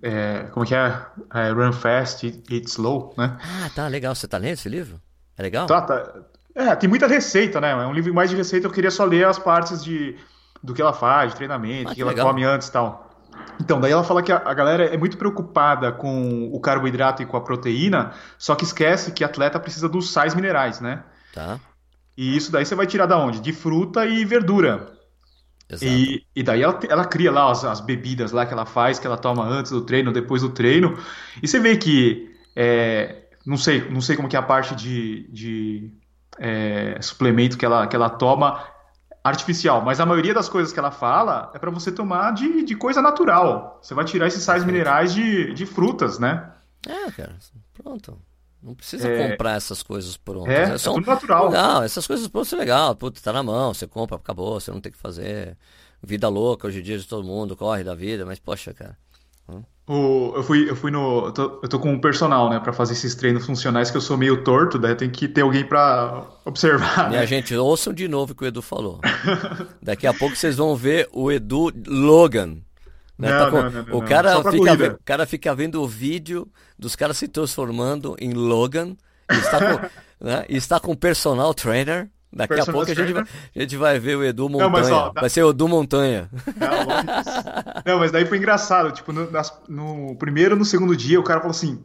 é, como que é? é? Run Fast, Eat Slow, né? Ah, tá, legal. Você tá lendo esse livro? É legal? Tá, tá. É, tem muita receita, né? É um livro mais de receita, eu queria só ler as partes de, do que ela faz, de treinamento, ah, que, que ela come antes e tal. Então, daí ela fala que a, a, galera é muito preocupada com o carboidrato e com a proteína, só que esquece que atleta precisa dos sais minerais, né? Tá. E isso daí você vai tirar da onde? De fruta e verdura. E, e daí ela, ela cria lá as, as, bebidas lá que ela faz, que ela toma antes do treino, depois do treino. E você vê que é, não sei, não sei como que é a parte de, de é, suplemento que ela, que ela toma artificial, mas a maioria das coisas que ela fala é para você tomar de, de coisa natural. Você vai tirar esses sais minerais de, de frutas, né? É, cara, pronto. Não precisa é... comprar essas coisas prontas. É, é, só... é tudo natural. Não, essas coisas prontas é legal. Puta, tá na mão, você compra, acabou, você não tem que fazer. Vida louca hoje em dia de todo mundo, corre da vida, mas poxa, cara. Hum. O, eu fui, eu fui no. Eu tô, eu tô com um personal, né, pra fazer esses treinos funcionais que eu sou meio torto, daí tem que ter alguém pra observar. Minha né? gente, ouçam de novo o que o Edu falou. Daqui a pouco vocês vão ver o Edu Logan. Né? Não, tá com... não, não, o, cara fica, o cara fica vendo o vídeo dos caras se transformando em Logan e está com, né? e está com personal trainer. Daqui personal a pouco a gente, vai, a gente vai ver o Edu Montanha. Mas, ó, vai ser o Edu Montanha. Não, mas daí foi engraçado. Tipo, no, no primeiro no segundo dia, o cara falou assim: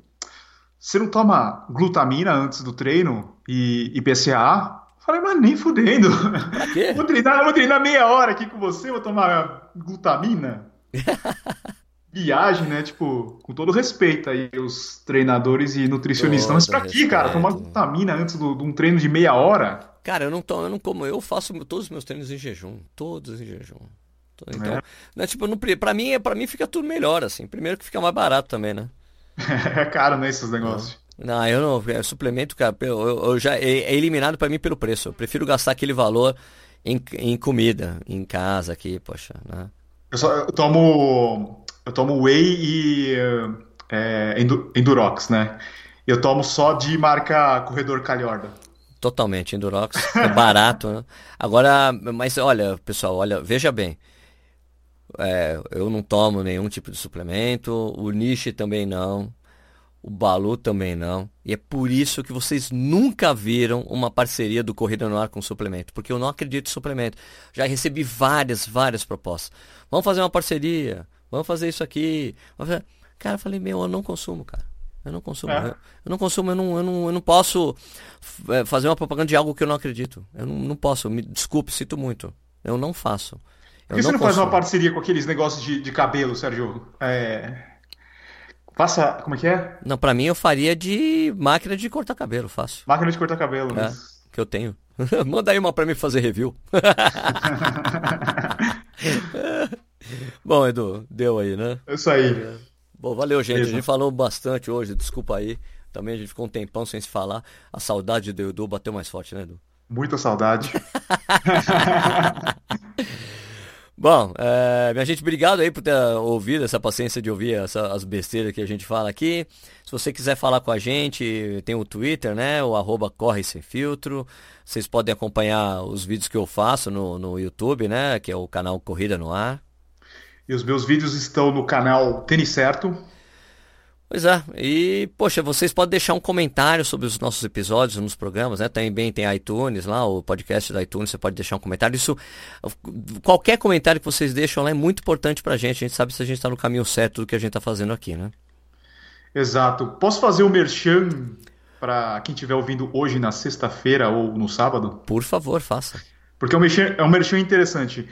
você não toma glutamina antes do treino e, e PCA? Falei, mas nem fudendo. Vou treinar, vou treinar meia hora aqui com você, vou tomar glutamina. Viagem, né? Tipo, com todo respeito aí, os treinadores e nutricionistas. Mas pra quê, cara? Tomar glutamina antes do, de um treino de meia hora? Cara, eu não tomo, eu não como, eu faço todos os meus treinos em jejum. Todos em jejum. Então, é. né, tipo, não, pra, mim, pra mim fica tudo melhor, assim. Primeiro que fica mais barato também, né? É caro, né, esses negócios. Não, eu não. É, suplemento, cara, eu, eu já é, é, eliminado para mim pelo preço. Eu prefiro gastar aquele valor em, em comida, em casa aqui, poxa, né? Eu, só, eu tomo eu tomo whey e é, Endurox, né? Eu tomo só de marca Corredor Calhorda. Totalmente, Endurox. É barato, né? Agora, mas olha, pessoal, olha, veja bem. É, eu não tomo nenhum tipo de suplemento, o Niche também não. O Balu também não. E é por isso que vocês nunca viram uma parceria do Corrida no Ar com suplemento. Porque eu não acredito em suplemento. Já recebi várias, várias propostas. Vamos fazer uma parceria. vamos fazer isso aqui. Cara, eu falei, meu, eu não consumo, cara. Eu não consumo. É. Eu, eu, não consumo, eu não, eu não, eu não posso é, fazer uma propaganda de algo que eu não acredito. Eu não, não posso. Me desculpe, sinto muito. Eu não faço. Por que você não consumo. faz uma parceria com aqueles negócios de, de cabelo, Sérgio? É... Faça. Como é que é? Não, pra mim eu faria de máquina de cortar cabelo, fácil. Máquina de cortar cabelo, é, mas... Que eu tenho. Manda aí uma pra mim fazer review. Bom, Edu, deu aí, né? É isso aí. Bom, valeu, gente. Beleza. A gente falou bastante hoje, desculpa aí. Também a gente ficou um tempão sem se falar. A saudade do Edu bateu mais forte, né, Edu? Muita saudade. Bom, é, minha gente, obrigado aí por ter ouvido, essa paciência de ouvir essa, as besteiras que a gente fala aqui. Se você quiser falar com a gente, tem o Twitter, né? O arroba Corre Sem Filtro. Vocês podem acompanhar os vídeos que eu faço no, no YouTube, né? Que é o canal Corrida no Ar. E os meus vídeos estão no canal Tênis Certo. Pois é, e poxa, vocês podem deixar um comentário sobre os nossos episódios nos programas, né? Também tem iTunes lá, o podcast da iTunes, você pode deixar um comentário. Isso, qualquer comentário que vocês deixam lá é muito importante pra gente. A gente sabe se a gente está no caminho certo do que a gente está fazendo aqui, né? Exato. Posso fazer o um merchan para quem estiver ouvindo hoje na sexta-feira ou no sábado? Por favor, faça. Porque é um merchan, é um merchan interessante.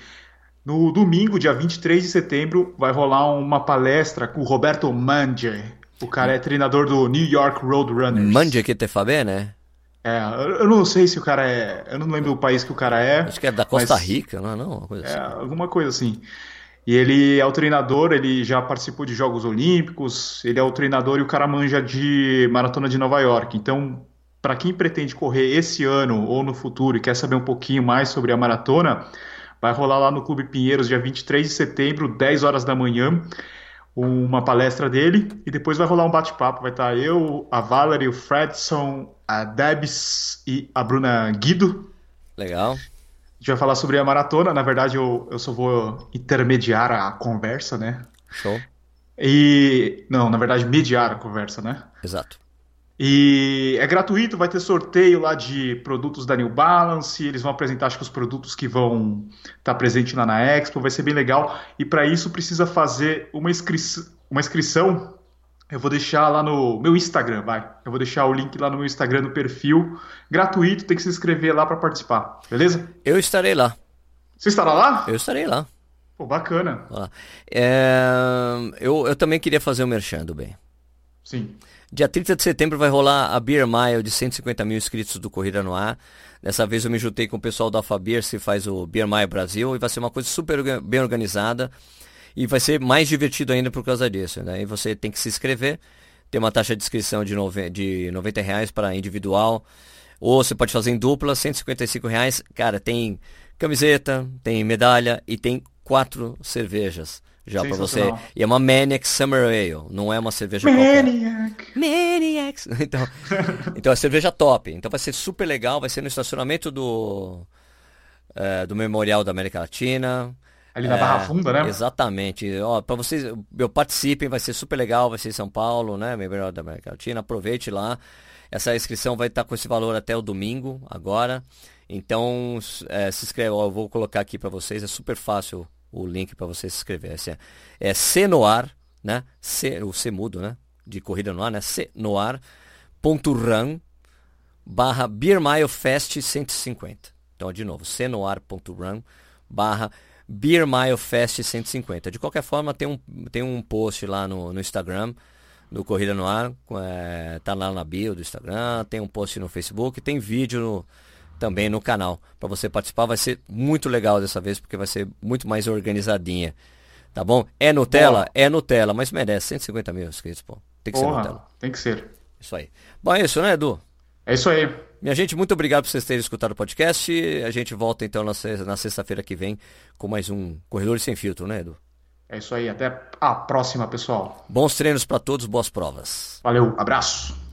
No domingo, dia 23 de setembro, vai rolar uma palestra com o Roberto Mangia. O cara é treinador do New York Roadrunners. Mande que te bene? É, eu não sei se o cara é. Eu não lembro do país que o cara é. Acho que é da Costa mas... Rica, não é? Não, uma coisa é, assim. alguma coisa assim. E ele é o treinador, ele já participou de Jogos Olímpicos, ele é o treinador e o cara manja de Maratona de Nova York. Então, para quem pretende correr esse ano ou no futuro e quer saber um pouquinho mais sobre a maratona, vai rolar lá no Clube Pinheiros, dia 23 de setembro, 10 horas da manhã uma palestra dele e depois vai rolar um bate-papo. Vai estar eu, a Valerie, o Fredson, a Debs e a Bruna Guido. Legal. A gente vai falar sobre a maratona. Na verdade, eu, eu só vou intermediar a conversa, né? Show. E. Não, na verdade, mediar a conversa, né? Exato. E é gratuito, vai ter sorteio lá de produtos da New Balance, eles vão apresentar acho que os produtos que vão estar tá presentes lá na Expo, vai ser bem legal. E para isso precisa fazer uma, inscri uma inscrição. Eu vou deixar lá no meu Instagram, vai. Eu vou deixar o link lá no meu Instagram, no perfil. Gratuito, tem que se inscrever lá para participar, beleza? Eu estarei lá. Você estará lá? Eu estarei lá. Pô, bacana. É... Eu, eu também queria fazer um merchando bem. Sim. Dia 30 de setembro vai rolar a Beer Mile de 150 mil inscritos do Corrida no Ar. Dessa vez eu me juntei com o pessoal da Alphabet, se faz o Beer Mile Brasil, e vai ser uma coisa super bem organizada. E vai ser mais divertido ainda por causa disso. Né? E você tem que se inscrever, tem uma taxa de inscrição de, nove, de 90 reais para individual. Ou você pode fazer em dupla, 155 reais. Cara, tem camiseta, tem medalha e tem quatro cervejas já para você. E é uma Maniac Summer Ale, não é uma cerveja Maniac. qualquer. Maniac. Então, então é cerveja top. Então vai ser super legal, vai ser no estacionamento do é, do Memorial da América Latina. Ali na é, Barra Funda, né? Exatamente. Ó, para vocês, eu participem, vai ser super legal, vai ser em São Paulo, né? Memorial da América Latina. Aproveite lá. Essa inscrição vai estar com esse valor até o domingo, agora. Então, é, se inscreve, ó, eu vou colocar aqui para vocês, é super fácil o link para você se inscrever. É, é Cenoar, né? C, o C mudo, né? De corrida no ar, né? Cenoar.run barra Beer Mile Fest 150. Então, de novo, cenoar.run barra Beer Mile Fest 150. De qualquer forma, tem um, tem um post lá no, no Instagram do Corrida no Ar, é, tá lá na bio do Instagram, tem um post no Facebook, tem vídeo no, também no canal. Para você participar vai ser muito legal dessa vez, porque vai ser muito mais organizadinha. Tá bom? É Nutella? Boa. É Nutella, mas merece 150 mil inscritos, pô. Tem que Porra, ser Nutella. Tem que ser. Isso aí. Bom, é isso, né, Edu? É isso aí. Minha gente, muito obrigado por vocês terem escutado o podcast. A gente volta então na sexta-feira que vem com mais um Corredor Sem Filtro, né, Edu? É isso aí. Até a próxima, pessoal. Bons treinos para todos, boas provas. Valeu, abraço.